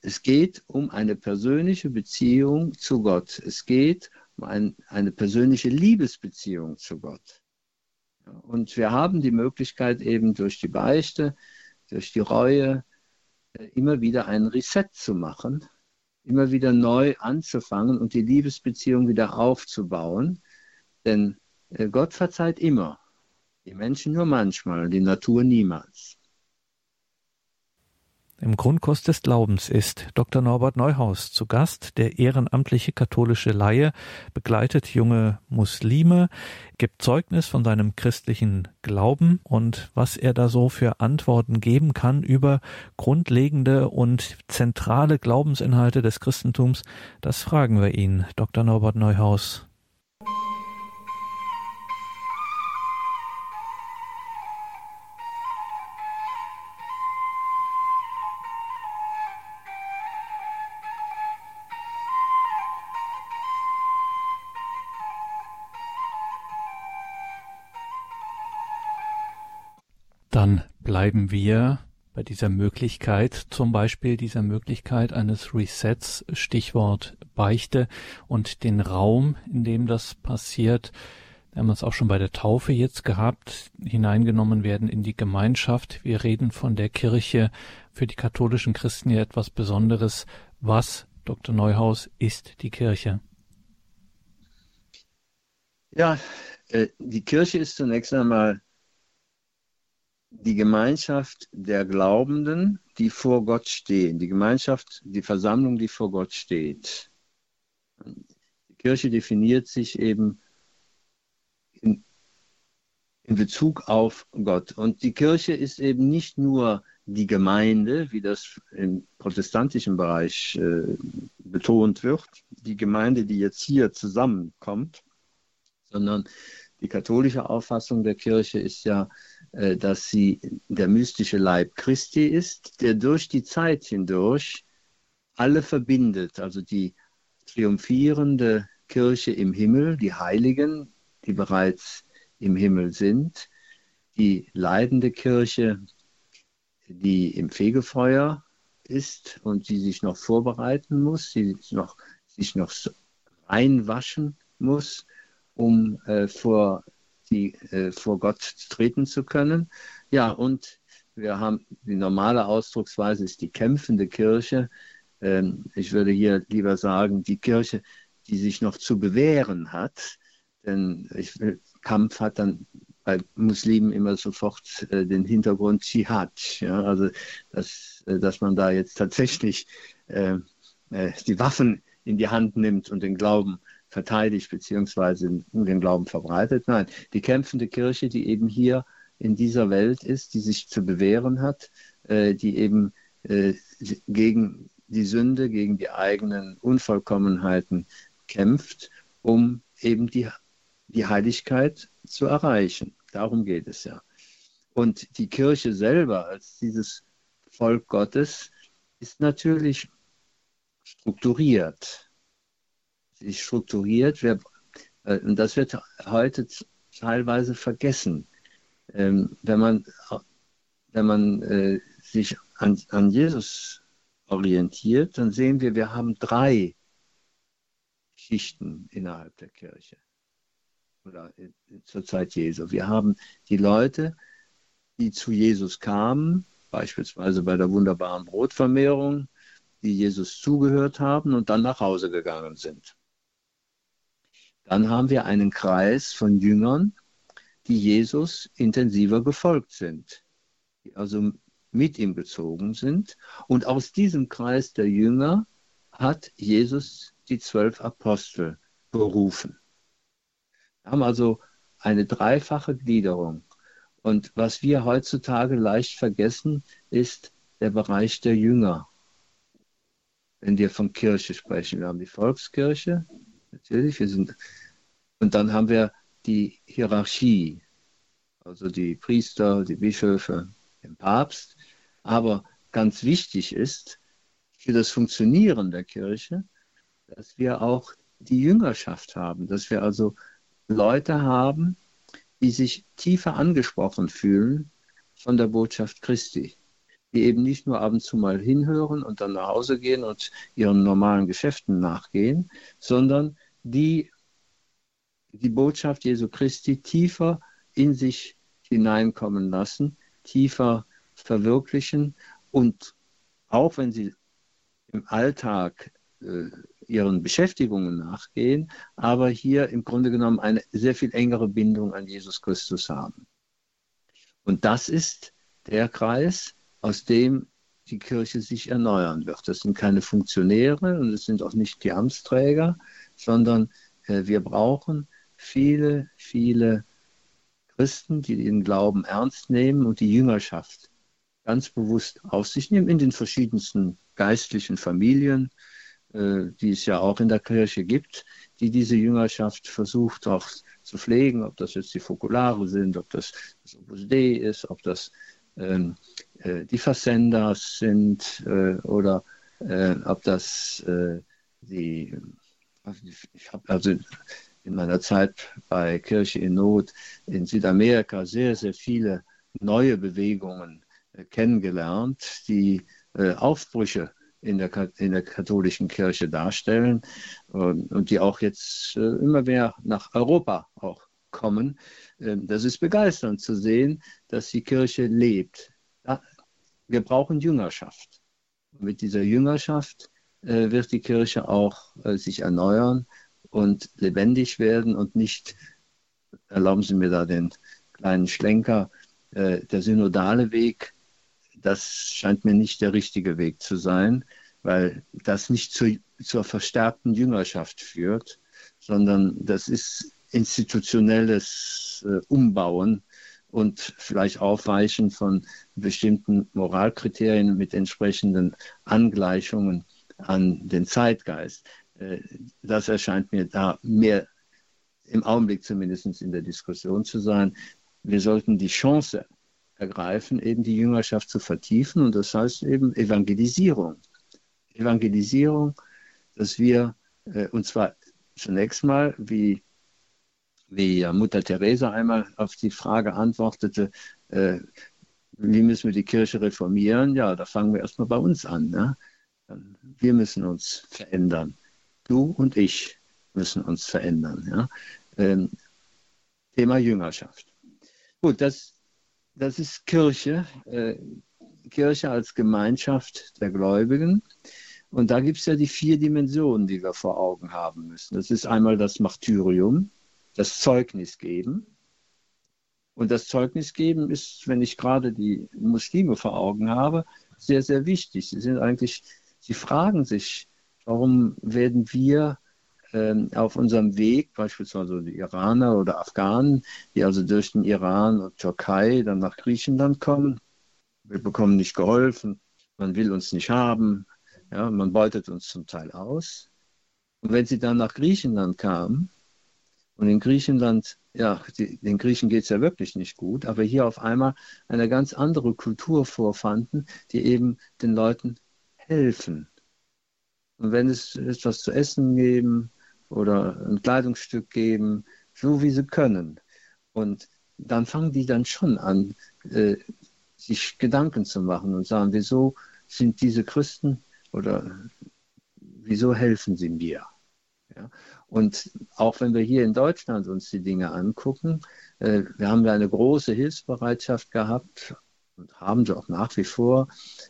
es geht um eine persönliche Beziehung zu Gott. Es geht um ein, eine persönliche Liebesbeziehung zu Gott. Und wir haben die Möglichkeit eben durch die Beichte, durch die Reue, äh, immer wieder einen Reset zu machen immer wieder neu anzufangen und die Liebesbeziehung wieder aufzubauen. Denn äh, Gott verzeiht immer. Die Menschen nur manchmal, die Natur niemals. Im Grundkurs des Glaubens ist Dr. Norbert Neuhaus zu Gast. Der ehrenamtliche katholische Laie begleitet junge Muslime, gibt Zeugnis von seinem christlichen Glauben und was er da so für Antworten geben kann über grundlegende und zentrale Glaubensinhalte des Christentums, das fragen wir ihn, Dr. Norbert Neuhaus. Dann bleiben wir bei dieser Möglichkeit, zum Beispiel dieser Möglichkeit eines Resets, Stichwort Beichte und den Raum, in dem das passiert. Wir haben es auch schon bei der Taufe jetzt gehabt, hineingenommen werden in die Gemeinschaft. Wir reden von der Kirche für die katholischen Christen hier etwas Besonderes. Was, Dr. Neuhaus, ist die Kirche? Ja, äh, die Kirche ist zunächst einmal die Gemeinschaft der Glaubenden, die vor Gott stehen, die Gemeinschaft, die Versammlung, die vor Gott steht. Die Kirche definiert sich eben in, in Bezug auf Gott. Und die Kirche ist eben nicht nur die Gemeinde, wie das im protestantischen Bereich äh, betont wird, die Gemeinde, die jetzt hier zusammenkommt, sondern die katholische Auffassung der Kirche ist ja dass sie der mystische Leib Christi ist, der durch die Zeit hindurch alle verbindet, also die triumphierende Kirche im Himmel, die Heiligen, die bereits im Himmel sind, die leidende Kirche die im Fegefeuer ist und die sich noch vorbereiten muss, die sich noch, sich noch reinwaschen muss, um äh, vor, die, äh, vor Gott treten zu können. Ja, und wir haben die normale Ausdrucksweise ist die kämpfende Kirche. Ähm, ich würde hier lieber sagen, die Kirche, die sich noch zu bewähren hat. Denn ich Kampf hat dann bei Muslimen immer sofort äh, den Hintergrund Dschihad. Ja? Also, dass, äh, dass man da jetzt tatsächlich äh, äh, die Waffen in die Hand nimmt und den Glauben verteidigt beziehungsweise den Glauben verbreitet. Nein, die kämpfende Kirche, die eben hier in dieser Welt ist, die sich zu bewähren hat, äh, die eben äh, gegen die Sünde, gegen die eigenen Unvollkommenheiten kämpft, um eben die, die Heiligkeit zu erreichen. Darum geht es ja. Und die Kirche selber als dieses Volk Gottes ist natürlich strukturiert. Ist strukturiert, äh, und das wird heute teilweise vergessen. Ähm, wenn man, wenn man äh, sich an, an Jesus orientiert, dann sehen wir, wir haben drei Schichten innerhalb der Kirche oder zur Zeit Jesu. Wir haben die Leute, die zu Jesus kamen, beispielsweise bei der wunderbaren Brotvermehrung, die Jesus zugehört haben und dann nach Hause gegangen sind. Dann haben wir einen Kreis von Jüngern, die Jesus intensiver gefolgt sind, die also mit ihm gezogen sind. Und aus diesem Kreis der Jünger hat Jesus die zwölf Apostel berufen. Wir haben also eine dreifache Gliederung. Und was wir heutzutage leicht vergessen, ist der Bereich der Jünger. Wenn wir von Kirche sprechen, wir haben die Volkskirche, natürlich, wir sind, und dann haben wir die Hierarchie, also die Priester, die Bischöfe, den Papst. Aber ganz wichtig ist für das Funktionieren der Kirche, dass wir auch die Jüngerschaft haben, dass wir also Leute haben, die sich tiefer angesprochen fühlen von der Botschaft Christi, die eben nicht nur ab und zu mal hinhören und dann nach Hause gehen und ihren normalen Geschäften nachgehen, sondern die die Botschaft Jesu Christi tiefer in sich hineinkommen lassen, tiefer verwirklichen und auch wenn sie im Alltag äh, ihren Beschäftigungen nachgehen, aber hier im Grunde genommen eine sehr viel engere Bindung an Jesus Christus haben. Und das ist der Kreis, aus dem die Kirche sich erneuern wird. Das sind keine Funktionäre und es sind auch nicht die Amtsträger, sondern äh, wir brauchen viele, viele Christen, die den Glauben ernst nehmen und die Jüngerschaft ganz bewusst auf sich nehmen in den verschiedensten geistlichen Familien, äh, die es ja auch in der Kirche gibt, die diese Jüngerschaft versucht auch zu pflegen, ob das jetzt die Fokulare sind, ob das das Opus Dei ist, ob das die Versenders sind äh, oder äh, ob das äh, die, ich habe also in meiner Zeit bei Kirche in Not in Südamerika sehr, sehr viele neue Bewegungen äh, kennengelernt, die äh, Aufbrüche in der, in der katholischen Kirche darstellen und, und die auch jetzt äh, immer mehr nach Europa auch kommen. Ähm, das ist begeisternd zu sehen, dass die Kirche lebt. Wir brauchen Jüngerschaft. Mit dieser Jüngerschaft wird die Kirche auch sich erneuern und lebendig werden und nicht, erlauben Sie mir da den kleinen Schlenker, der synodale Weg das scheint mir nicht der richtige Weg zu sein, weil das nicht zu, zur verstärkten Jüngerschaft führt, sondern das ist institutionelles äh, Umbauen und vielleicht Aufweichen von bestimmten Moralkriterien mit entsprechenden Angleichungen an den Zeitgeist. Äh, das erscheint mir da mehr im Augenblick zumindest in der Diskussion zu sein. Wir sollten die Chance ergreifen, eben die Jüngerschaft zu vertiefen. Und das heißt eben Evangelisierung. Evangelisierung, dass wir, äh, und zwar zunächst mal, wie, wie Mutter Teresa einmal auf die Frage antwortete, äh, wie müssen wir die Kirche reformieren? Ja, da fangen wir erstmal bei uns an. Ne? Wir müssen uns verändern. Du und ich müssen uns verändern. Ja? Ähm, Thema Jüngerschaft. Gut, das, das ist Kirche, äh, Kirche als Gemeinschaft der Gläubigen. Und da gibt es ja die vier Dimensionen, die wir vor Augen haben müssen. Das ist einmal das Martyrium, das Zeugnis geben. Und das Zeugnis geben ist, wenn ich gerade die Muslime vor Augen habe, sehr, sehr wichtig. Sie sind eigentlich, sie fragen sich, warum werden wir ähm, auf unserem Weg, beispielsweise die Iraner oder Afghanen, die also durch den Iran und Türkei dann nach Griechenland kommen, wir bekommen nicht geholfen, man will uns nicht haben, ja, man beutet uns zum Teil aus. Und wenn sie dann nach Griechenland kamen, und in Griechenland, ja, die, den Griechen geht es ja wirklich nicht gut, aber hier auf einmal eine ganz andere Kultur vorfanden, die eben den Leuten helfen. Und wenn es etwas zu essen geben oder ein Kleidungsstück geben, so wie sie können. Und dann fangen die dann schon an, äh, sich Gedanken zu machen und sagen, wieso sind diese Christen oder wieso helfen sie mir? Ja? Und auch wenn wir hier in Deutschland uns die Dinge angucken, äh, wir haben ja eine große Hilfsbereitschaft gehabt und haben sie auch nach wie vor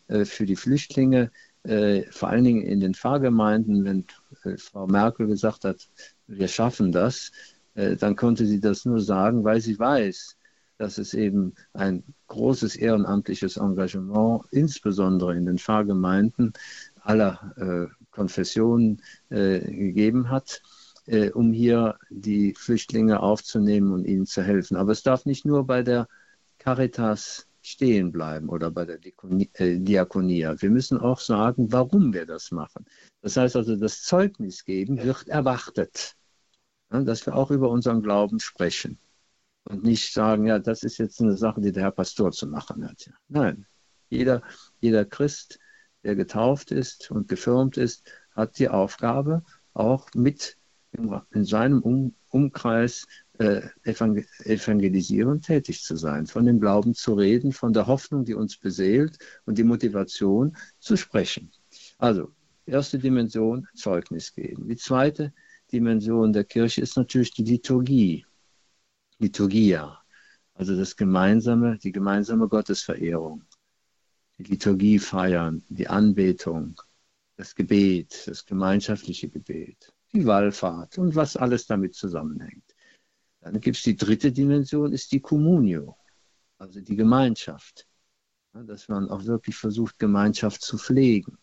äh, für die Flüchtlinge, äh, vor allen Dingen in den Pfarrgemeinden, wenn äh, Frau Merkel gesagt hat, wir schaffen das, äh, dann konnte sie das nur sagen, weil sie weiß, dass es eben ein großes ehrenamtliches Engagement, insbesondere in den Pfarrgemeinden aller äh, Konfessionen gegeben hat äh, um hier die Flüchtlinge aufzunehmen und ihnen zu helfen. Aber es darf nicht nur bei der Caritas stehen bleiben oder bei der äh, Diakonia. Wir müssen auch sagen, warum wir das machen. Das heißt also, das Zeugnis geben wird erwartet, dass wir auch über unseren Glauben sprechen und nicht sagen, ja, das ist jetzt eine Sache, die der Herr Pastor zu machen hat. Nein, jeder, jeder Christ, der getauft ist und gefirmt ist, hat die Aufgabe, auch mit in seinem um Umkreis äh, evangelisierend tätig zu sein, von dem Glauben zu reden, von der Hoffnung, die uns beseelt und die Motivation zu sprechen. Also, erste Dimension, Zeugnis geben. Die zweite Dimension der Kirche ist natürlich die Liturgie, Liturgia, also das gemeinsame, die gemeinsame Gottesverehrung, die Liturgie feiern, die Anbetung, das Gebet, das gemeinschaftliche Gebet die Wallfahrt und was alles damit zusammenhängt. Dann gibt es die dritte Dimension, ist die Communio, also die Gemeinschaft. Dass man auch wirklich versucht, Gemeinschaft zu pflegen.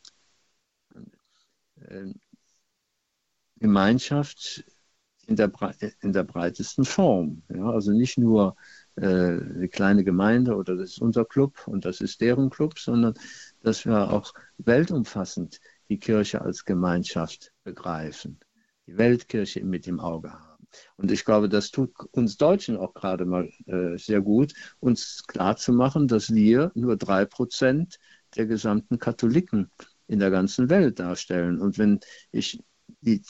Ähm, Gemeinschaft in der, in der breitesten Form. Ja, also nicht nur äh, eine kleine Gemeinde oder das ist unser Club und das ist deren Club, sondern dass wir auch weltumfassend die Kirche als Gemeinschaft begreifen die Weltkirche mit im Auge haben. Und ich glaube, das tut uns Deutschen auch gerade mal äh, sehr gut, uns klarzumachen, dass wir nur drei Prozent der gesamten Katholiken in der ganzen Welt darstellen. Und wenn ich die,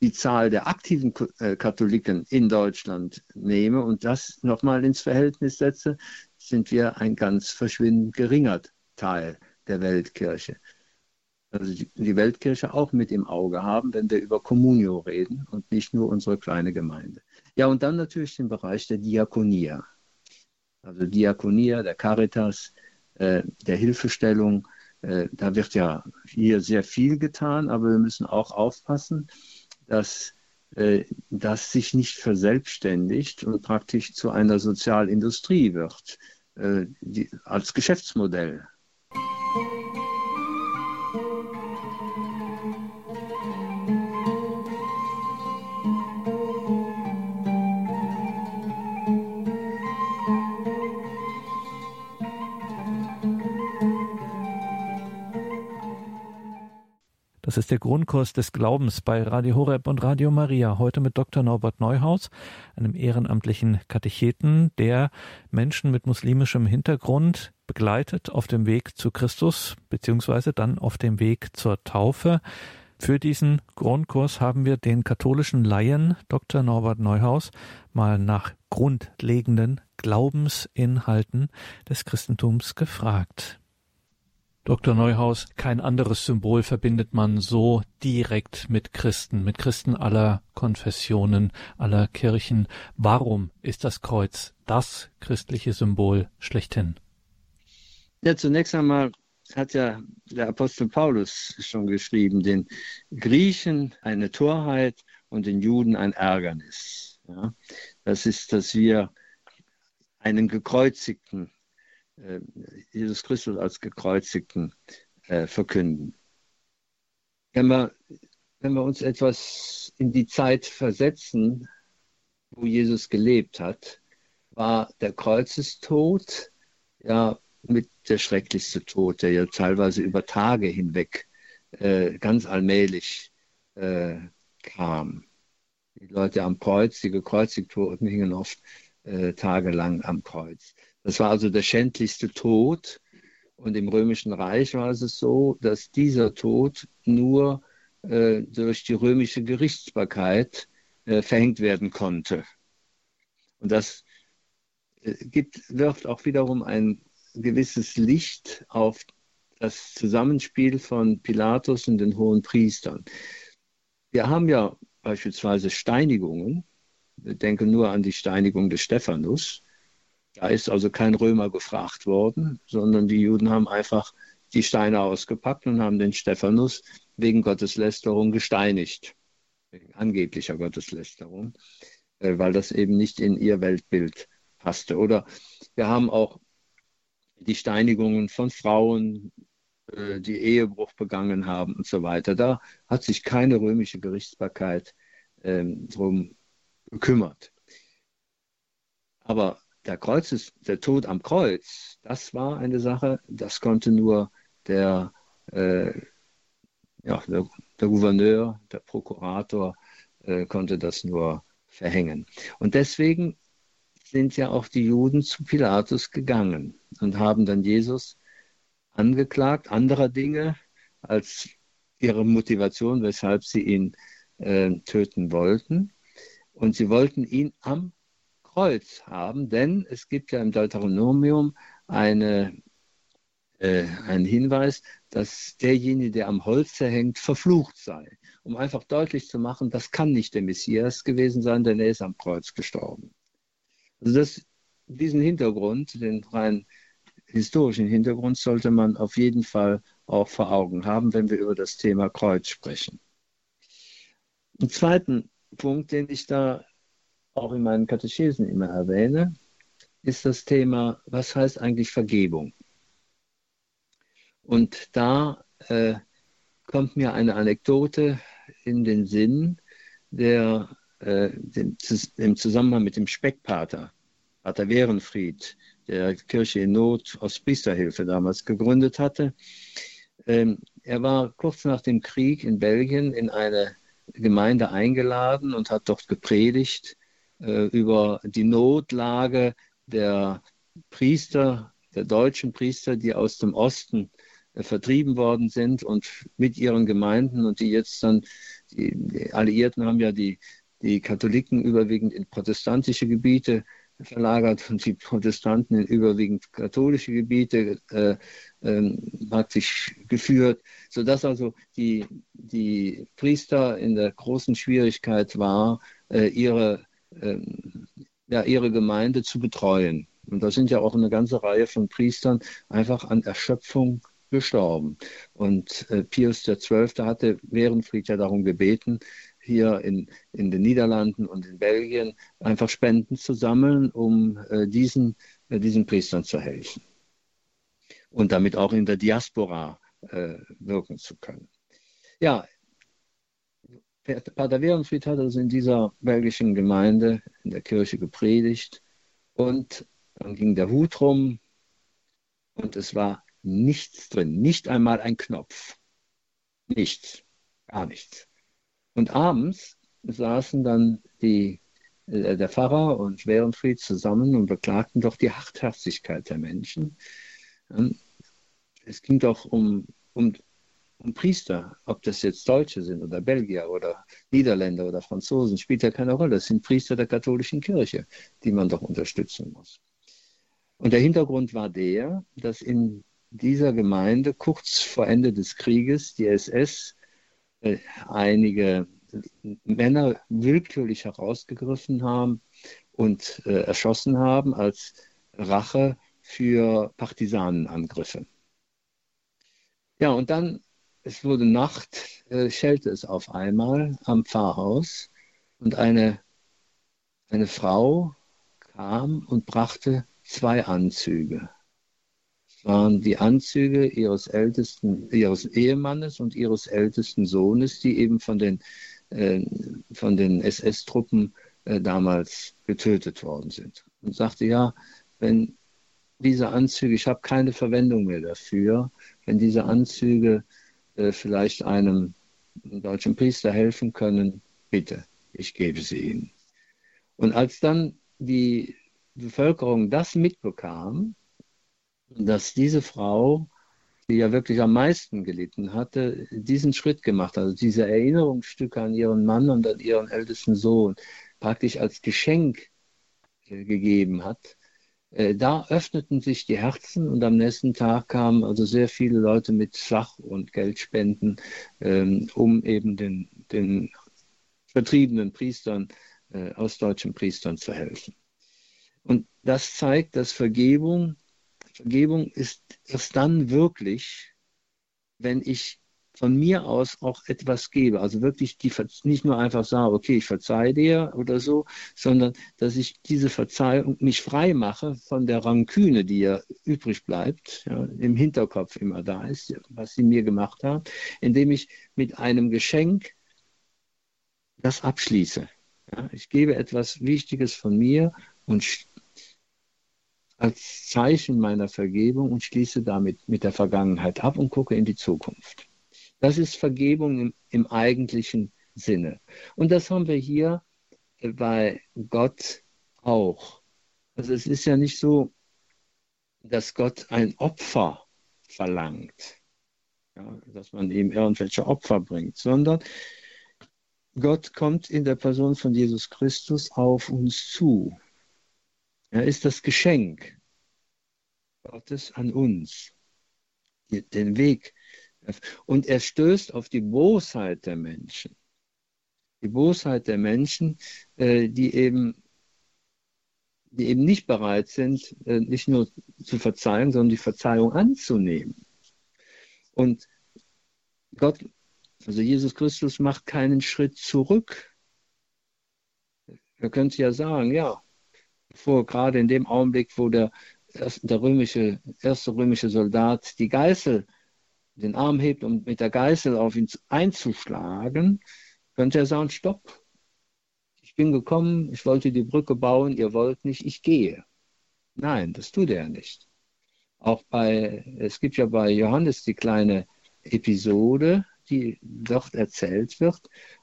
die Zahl der aktiven äh, Katholiken in Deutschland nehme und das nochmal ins Verhältnis setze, sind wir ein ganz verschwindend geringer Teil der Weltkirche also die Weltkirche auch mit im Auge haben, wenn wir über Communio reden und nicht nur unsere kleine Gemeinde. Ja, und dann natürlich den Bereich der Diakonia. Also Diakonia, der Caritas, äh, der Hilfestellung. Äh, da wird ja hier sehr viel getan, aber wir müssen auch aufpassen, dass äh, das sich nicht verselbstständigt und praktisch zu einer Sozialindustrie wird, äh, die, als Geschäftsmodell. Das ist der Grundkurs des Glaubens bei Radio Horeb und Radio Maria. Heute mit Dr. Norbert Neuhaus, einem ehrenamtlichen Katecheten, der Menschen mit muslimischem Hintergrund begleitet auf dem Weg zu Christus, beziehungsweise dann auf dem Weg zur Taufe. Für diesen Grundkurs haben wir den katholischen Laien Dr. Norbert Neuhaus mal nach grundlegenden Glaubensinhalten des Christentums gefragt. Dr. Neuhaus, kein anderes Symbol verbindet man so direkt mit Christen, mit Christen aller Konfessionen, aller Kirchen. Warum ist das Kreuz das christliche Symbol schlechthin? Ja, zunächst einmal hat ja der Apostel Paulus schon geschrieben, den Griechen eine Torheit und den Juden ein Ärgernis. Ja, das ist, dass wir einen gekreuzigten Jesus Christus als gekreuzigten äh, verkünden. Wenn wir, wenn wir uns etwas in die Zeit versetzen, wo Jesus gelebt hat, war der Kreuzestod ja mit der schrecklichste Tod, der ja teilweise über Tage hinweg äh, ganz allmählich äh, kam. Die Leute am Kreuz, die gekreuzigt wurden, hingen oft äh, tagelang am Kreuz. Das war also der schändlichste Tod. Und im Römischen Reich war es so, dass dieser Tod nur äh, durch die römische Gerichtsbarkeit äh, verhängt werden konnte. Und das äh, gibt, wirft auch wiederum ein gewisses Licht auf das Zusammenspiel von Pilatus und den hohen Priestern. Wir haben ja beispielsweise Steinigungen. Wir denken nur an die Steinigung des Stephanus. Da ist also kein Römer gefragt worden, sondern die Juden haben einfach die Steine ausgepackt und haben den Stephanus wegen Gotteslästerung gesteinigt, wegen angeblicher Gotteslästerung, äh, weil das eben nicht in ihr Weltbild passte. Oder wir haben auch die Steinigungen von Frauen, äh, die Ehebruch begangen haben und so weiter. Da hat sich keine römische Gerichtsbarkeit ähm, drum gekümmert. Aber der Kreuz der Tod am Kreuz, das war eine Sache, das konnte nur der, äh, ja, der, der, Gouverneur, der Prokurator, äh, konnte das nur verhängen. Und deswegen sind ja auch die Juden zu Pilatus gegangen und haben dann Jesus angeklagt, anderer Dinge als ihre Motivation, weshalb sie ihn äh, töten wollten. Und sie wollten ihn am Kreuz haben, denn es gibt ja im Deuteronomium eine, äh, einen Hinweis, dass derjenige, der am Holze hängt, verflucht sei. Um einfach deutlich zu machen, das kann nicht der Messias gewesen sein, denn er ist am Kreuz gestorben. Also das, diesen Hintergrund, den rein historischen Hintergrund, sollte man auf jeden Fall auch vor Augen haben, wenn wir über das Thema Kreuz sprechen. Einen zweiten Punkt, den ich da auch in meinen Katechesen immer erwähne, ist das Thema, was heißt eigentlich Vergebung? Und da äh, kommt mir eine Anekdote in den Sinn, der äh, dem, im Zusammenhang mit dem Speckpater, Pater Werenfried, der Kirche in Not aus Priesterhilfe damals gegründet hatte. Ähm, er war kurz nach dem Krieg in Belgien in eine Gemeinde eingeladen und hat dort gepredigt äh, über die Notlage der Priester, der deutschen Priester, die aus dem Osten äh, vertrieben worden sind und mit ihren Gemeinden und die jetzt dann, die, Alliierten haben ja die, die Katholiken überwiegend in protestantische Gebiete verlagert und die Protestanten in überwiegend katholische Gebiete äh, äh, praktisch geführt, sodass also die, die Priester in der großen Schwierigkeit war, äh, ihre ähm, ja, ihre Gemeinde zu betreuen. Und da sind ja auch eine ganze Reihe von Priestern einfach an Erschöpfung gestorben. Und äh, Pius XII. hatte Währenfried ja darum gebeten, hier in, in den Niederlanden und in Belgien einfach Spenden zu sammeln, um äh, diesen, äh, diesen Priestern zu helfen. Und damit auch in der Diaspora äh, wirken zu können. Ja, Pater Werenfried hat also in dieser belgischen Gemeinde in der Kirche gepredigt und dann ging der Hut rum und es war nichts drin, nicht einmal ein Knopf. Nichts, gar nichts. Und abends saßen dann die, äh, der Pfarrer und Werenfried zusammen und beklagten doch die Hartherzigkeit der Menschen. Es ging doch um, um und Priester, ob das jetzt Deutsche sind oder Belgier oder Niederländer oder Franzosen, spielt ja keine Rolle. Das sind Priester der katholischen Kirche, die man doch unterstützen muss. Und der Hintergrund war der, dass in dieser Gemeinde kurz vor Ende des Krieges die SS äh, einige Männer willkürlich herausgegriffen haben und äh, erschossen haben als Rache für Partisanenangriffe. Ja, und dann, es wurde Nacht, äh, schellte es auf einmal am Pfarrhaus und eine, eine Frau kam und brachte zwei Anzüge. Es waren die Anzüge ihres ältesten, ihres Ehemannes und ihres ältesten Sohnes, die eben von den, äh, von den SS-Truppen äh, damals getötet worden sind. Und sagte, ja, wenn diese Anzüge, ich habe keine Verwendung mehr dafür, wenn diese Anzüge äh, vielleicht einem deutschen Priester helfen können, bitte, ich gebe sie ihnen. Und als dann die Bevölkerung das mitbekam, dass diese Frau, die ja wirklich am meisten gelitten hatte, diesen Schritt gemacht hat, also diese Erinnerungsstücke an ihren Mann und an ihren ältesten Sohn praktisch als Geschenk äh, gegeben hat, da öffneten sich die Herzen und am nächsten Tag kamen also sehr viele Leute mit Sach- und Geldspenden, ähm, um eben den, den vertriebenen Priestern, äh, ostdeutschen Priestern zu helfen. Und das zeigt, dass Vergebung, Vergebung ist erst dann wirklich, wenn ich von mir aus auch etwas gebe. Also wirklich die, nicht nur einfach sage, okay, ich verzeihe dir oder so, sondern dass ich diese Verzeihung mich frei mache von der Ranküne, die ja übrig bleibt, ja, im Hinterkopf immer da ist, was sie mir gemacht haben, indem ich mit einem Geschenk das abschließe. Ja, ich gebe etwas Wichtiges von mir und als Zeichen meiner Vergebung und schließe damit mit der Vergangenheit ab und gucke in die Zukunft. Das ist Vergebung im, im eigentlichen Sinne. Und das haben wir hier bei Gott auch. Also es ist ja nicht so, dass Gott ein Opfer verlangt, ja, dass man ihm irgendwelche Opfer bringt, sondern Gott kommt in der Person von Jesus Christus auf uns zu. Er ist das Geschenk Gottes an uns, den Weg und er stößt auf die Bosheit der Menschen. Die Bosheit der Menschen, äh, die eben die eben nicht bereit sind, äh, nicht nur zu verzeihen, sondern die Verzeihung anzunehmen. Und Gott, also Jesus Christus macht keinen Schritt zurück. Er könnte ja sagen, ja, vor gerade in dem Augenblick, wo der, der römische, erste römische Soldat die Geißel den Arm hebt, um mit der Geißel auf ihn einzuschlagen, könnte er sagen, stopp. Ich bin gekommen, ich wollte die Brücke bauen, ihr wollt nicht, ich gehe. Nein, das tut er nicht. Auch bei, es gibt ja bei Johannes die kleine Episode, die dort erzählt wird,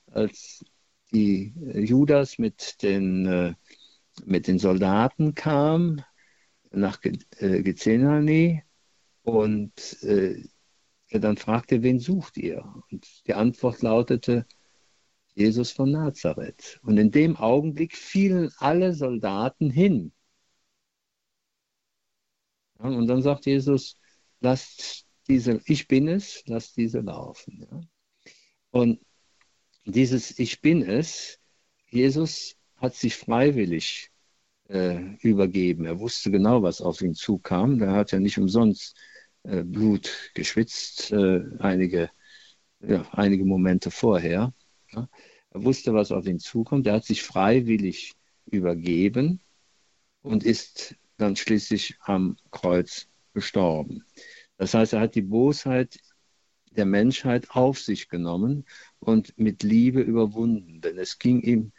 als die Judas mit den, äh, mit den Soldaten kam nach äh, Gethsemane und äh, er dann fragte, wen sucht ihr? Und die Antwort lautete, Jesus von Nazareth. Und in dem Augenblick fielen alle Soldaten hin. Und dann sagt Jesus, lasst diese, ich bin es, lasst diese laufen. Und dieses Ich bin es, Jesus hat sich freiwillig äh, übergeben. Er wusste genau, was auf ihn zukam. Er hat ja nicht umsonst Blut geschwitzt, äh, einige, ja, einige Momente vorher. Er wusste, was auf ihn zukommt. Er hat sich freiwillig übergeben und ist dann schließlich am Kreuz gestorben. Das heißt, er hat die Bosheit der Menschheit auf sich genommen und mit Liebe überwunden. Denn es ging ihm,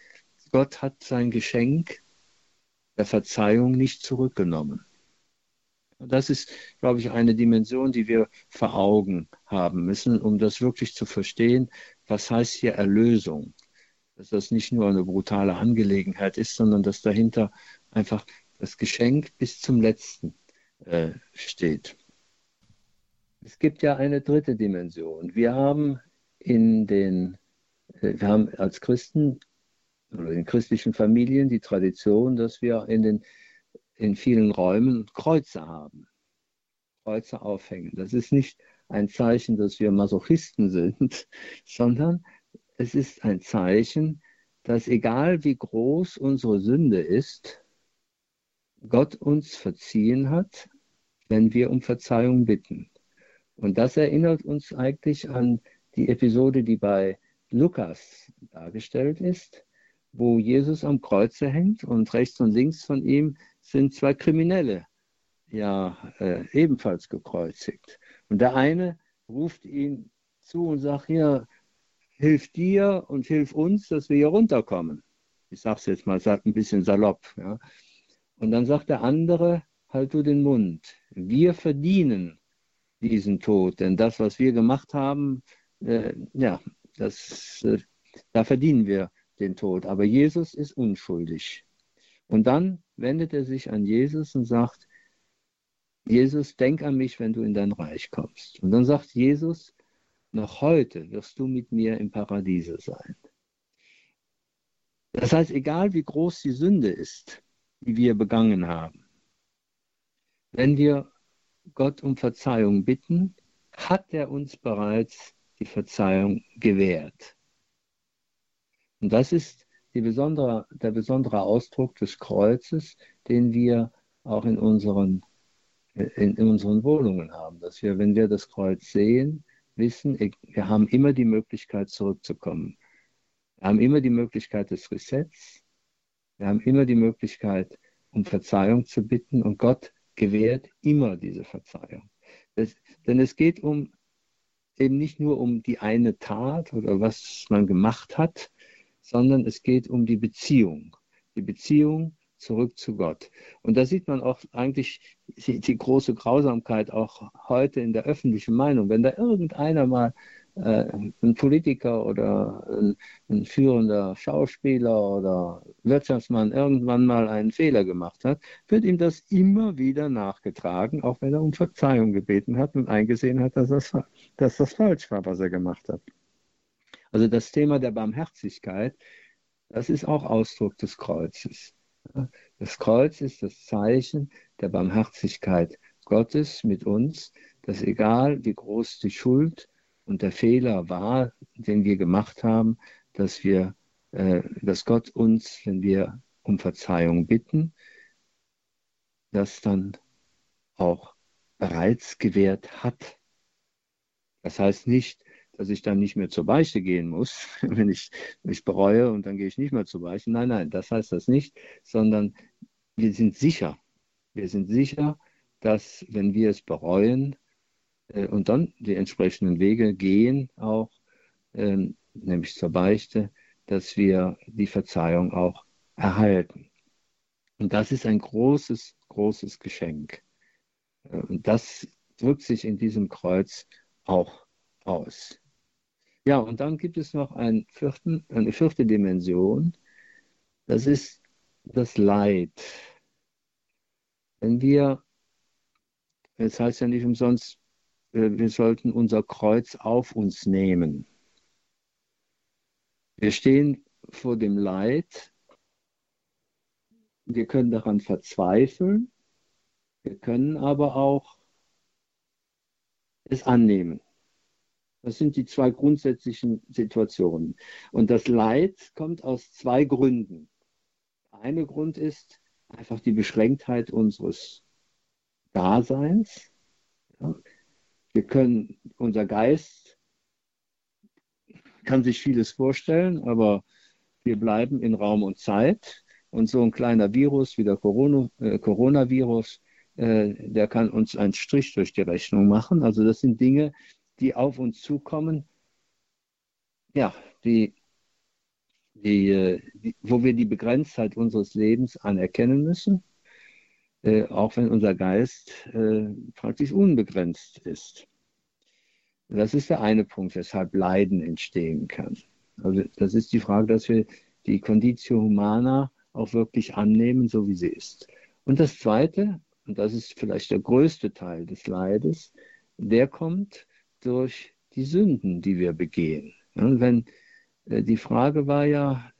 Gott hat sein Geschenk der Verzeihung nicht zurückgenommen. Das ist, glaube ich, eine Dimension, die wir vor Augen haben müssen, um das wirklich zu verstehen. Was heißt hier Erlösung? Dass das nicht nur eine brutale Angelegenheit ist, sondern dass dahinter einfach das Geschenk bis zum letzten äh, steht. es gibt ja eine dritte Dimension. Wir haben in den, äh, wir haben als Christen oder in christlichen Familien die Tradition, dass wir in, den, in vielen Räumen Kreuze haben. Kreuze aufhängen. Das ist nicht ein Zeichen, dass wir Masochisten sind, sondern es ist ein Zeichen, dass egal wie groß unsere Sünde ist, Gott uns verziehen hat, wenn wir um Verzeihung bitten. Und das erinnert uns eigentlich an die Episode, die bei Lukas dargestellt ist, wo Jesus am Kreuze hängt und rechts und links von ihm sind zwei Kriminelle, ja äh, ebenfalls gekreuzigt. Und der eine ruft ihn zu und sagt, hier, hilf dir und hilf uns, dass wir hier runterkommen. Ich sage es jetzt mal ein bisschen salopp. Ja. Und dann sagt der andere, halt du den Mund. Wir verdienen diesen Tod, denn das, was wir gemacht haben, äh, ja, das, äh, da verdienen wir den Tod. Aber Jesus ist unschuldig. Und dann wendet er sich an Jesus und sagt, Jesus, denk an mich, wenn du in dein Reich kommst. Und dann sagt Jesus, noch heute wirst du mit mir im Paradiese sein. Das heißt, egal wie groß die Sünde ist, die wir begangen haben, wenn wir Gott um Verzeihung bitten, hat er uns bereits die Verzeihung gewährt. Und das ist besondere, der besondere Ausdruck des Kreuzes, den wir auch in unseren in, in unseren Wohnungen haben, dass wir, wenn wir das Kreuz sehen, wissen, wir haben immer die Möglichkeit zurückzukommen. Wir haben immer die Möglichkeit des Resets. Wir haben immer die Möglichkeit, um Verzeihung zu bitten und Gott gewährt immer diese Verzeihung. Das, denn es geht um eben nicht nur um die eine Tat oder was man gemacht hat, sondern es geht um die Beziehung. Die Beziehung zurück zu Gott. Und da sieht man auch eigentlich die, große Grausamkeit auch heute in der öffentlichen Meinung. Wenn da irgendeiner mal äh, ein Politiker oder ein, ein, führender Schauspieler oder Wirtschaftsmann irgendwann mal einen Fehler gemacht hat, wird ihm das immer wieder nachgetragen, auch wenn er um Verzeihung gebeten hat und eingesehen hat, dass das, dass das falsch war, was er gemacht hat. Also das Thema der Barmherzigkeit, das ist auch Ausdruck des Kreuzes. Das Kreuz ist das Zeichen der Barmherzigkeit Gottes mit uns, dass egal wie groß die Schuld und der Fehler war, den wir gemacht haben, dass wir, äh, dass Gott uns, wenn wir um Verzeihung bitten, das dann auch bereits gewährt hat. Das heißt nicht, dass ich dann nicht mehr zur Beichte gehen muss, wenn ich mich bereue und dann gehe ich nicht mehr zur Beichte. Nein, nein, das heißt das nicht, sondern wir sind sicher. Wir sind sicher, dass wenn wir es bereuen äh, und dann die entsprechenden Wege gehen, auch äh, nämlich zur Beichte, dass wir die Verzeihung auch erhalten. Und das ist ein großes, großes Geschenk. Äh, und das drückt sich in diesem Kreuz auch aus. Ja, und dann gibt es noch einen vierten, eine vierte Dimension. Das ist das Leid. Wenn wir, es heißt ja nicht umsonst, äh, wir sollten unser Kreuz auf uns nehmen. Wir stehen vor dem Leid. Wir können daran verzweifeln. Wir können aber auch es annehmen. Das sind die zwei grundsätzlichen Situationen. Und das Leid kommt aus zwei Gründen. Der eine Grund ist einfach die Beschränktheit unseres Daseins. Wir können, unser Geist kann sich vieles vorstellen, aber wir bleiben in Raum und Zeit. Und so ein kleiner Virus wie der Corona, äh, Coronavirus, äh, der kann uns einen Strich durch die Rechnung machen. Also das sind Dinge, die auf uns zukommen, ja, die, die, äh, die, wo wir die Begrenztheit unseres Lebens anerkennen müssen, äh, auch wenn unser Geist äh, praktisch unbegrenzt ist. Das ist der eine Punkt, weshalb Leiden entstehen kann. Also das ist die Frage, dass wir die Conditio Humana auch wirklich annehmen, so wie sie ist. Und das Zweite, und das ist vielleicht der größte Teil des Leides, der kommt durch die Sünden, die wir begehen. Und wenn äh, die Frage war ja,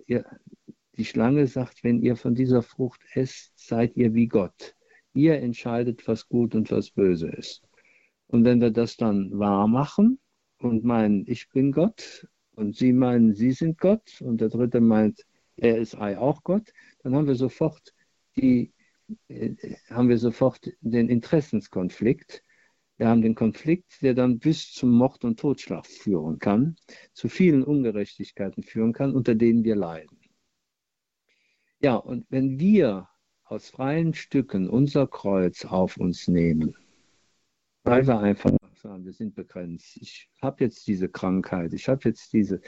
die Schlange sagt, wenn ihr von dieser Frucht esst, seid ihr wie Gott. Ihr entscheidet, was gut und was böse ist. Und wenn wir das dann wahr machen und meinen, ich bin Gott, und sie meinen, sie sind Gott, und der dritte meint, er ist auch Gott, dann haben wir sofort die, äh, haben wir sofort den Interessenskonflikt. Wir haben den Konflikt, der dann bis zum Mord und Totschlag führen kann, zu vielen Ungerechtigkeiten führen kann, unter denen wir leiden. Ja, und wenn wir aus freien Stücken unser Kreuz auf uns nehmen, weil wir einfach sagen, wir sind begrenzt, ich habe jetzt diese Krankheit, ich habe jetzt diese,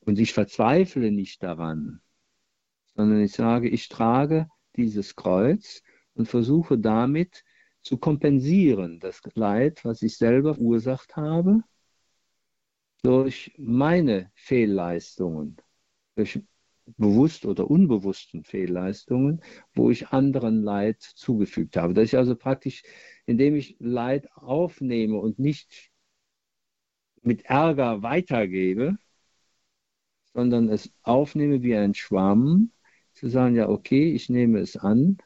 und ich verzweifle nicht daran, sondern ich sage, ich trage dieses Kreuz und versuche damit zu kompensieren, das Leid, was ich selber verursacht habe, durch meine Fehlleistungen, durch bewusst oder unbewussten Fehlleistungen, wo ich anderen Leid zugefügt habe. Dass ich also praktisch, indem ich Leid aufnehme und nicht mit Ärger weitergebe, sondern es aufnehme wie ein Schwamm, zu sagen, ja, okay, ich nehme es an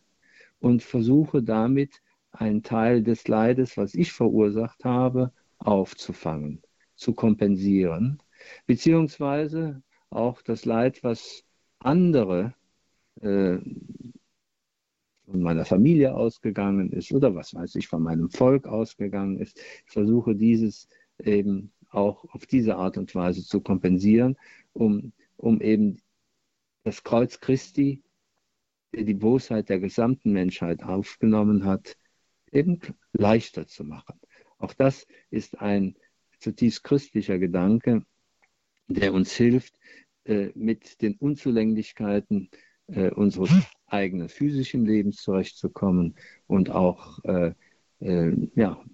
und versuche damit einen Teil des Leides, was ich verursacht habe, aufzufangen, zu kompensieren, beziehungsweise auch das Leid, was andere äh, von meiner Familie ausgegangen ist oder was weiß ich, von meinem Volk ausgegangen ist. Ich versuche dieses eben auch auf diese Art und Weise zu kompensieren, um, um eben das Kreuz Christi, der die Bosheit der gesamten Menschheit aufgenommen hat, eben leichter zu machen. Auch das ist ein zutiefst christlicher Gedanke, der uns hilft, äh, mit den Unzulänglichkeiten äh, unseres eigenen physischen Lebens zurechtzukommen und auch äh, ja,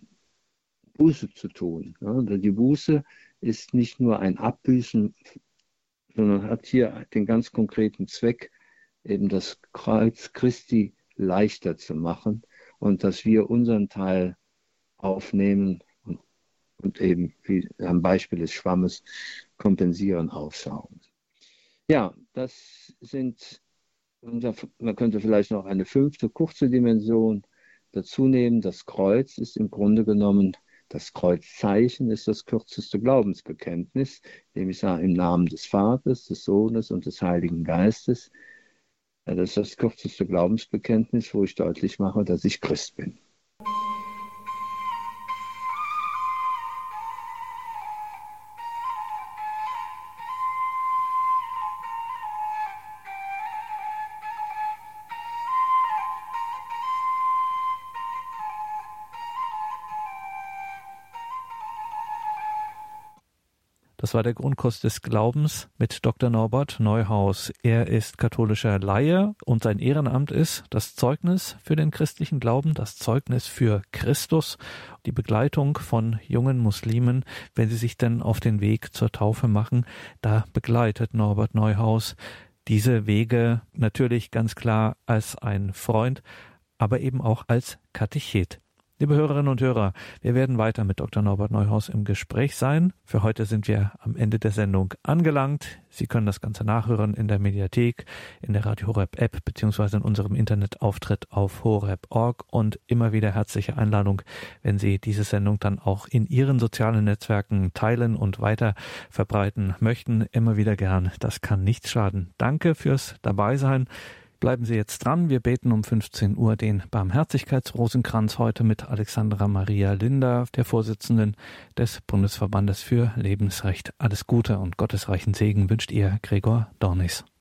Buße zu tun. Die Buße ist nicht nur ein Abbüßen, sondern hat hier den ganz konkreten Zweck, eben das Kreuz Christi leichter zu machen und dass wir unseren Teil aufnehmen und, und eben, wie am Beispiel des Schwammes, kompensieren, aufsaugen. Ja, das sind, man könnte vielleicht noch eine fünfte kurze Dimension dazu nehmen. Das Kreuz ist im Grunde genommen, das Kreuzzeichen ist das kürzeste Glaubensbekenntnis, dem ich sage, im Namen des Vaters, des Sohnes und des Heiligen Geistes. Das ist das kürzeste Glaubensbekenntnis, wo ich deutlich mache, dass ich Christ bin. Das war der Grundkurs des Glaubens mit Dr. Norbert Neuhaus. Er ist katholischer Laie und sein Ehrenamt ist das Zeugnis für den christlichen Glauben, das Zeugnis für Christus, die Begleitung von jungen Muslimen, wenn sie sich denn auf den Weg zur Taufe machen. Da begleitet Norbert Neuhaus diese Wege natürlich ganz klar als ein Freund, aber eben auch als Katechet. Liebe Hörerinnen und Hörer, wir werden weiter mit Dr. Norbert Neuhaus im Gespräch sein. Für heute sind wir am Ende der Sendung angelangt. Sie können das Ganze nachhören in der Mediathek, in der Radio Horeb App beziehungsweise in unserem Internetauftritt auf horeb.org und immer wieder herzliche Einladung, wenn Sie diese Sendung dann auch in Ihren sozialen Netzwerken teilen und weiter verbreiten möchten. Immer wieder gern. Das kann nichts schaden. Danke fürs Dabeisein. Bleiben Sie jetzt dran. Wir beten um 15 Uhr den Barmherzigkeitsrosenkranz heute mit Alexandra Maria Linder, der Vorsitzenden des Bundesverbandes für Lebensrecht. Alles Gute und gottesreichen Segen wünscht ihr Gregor Dornis.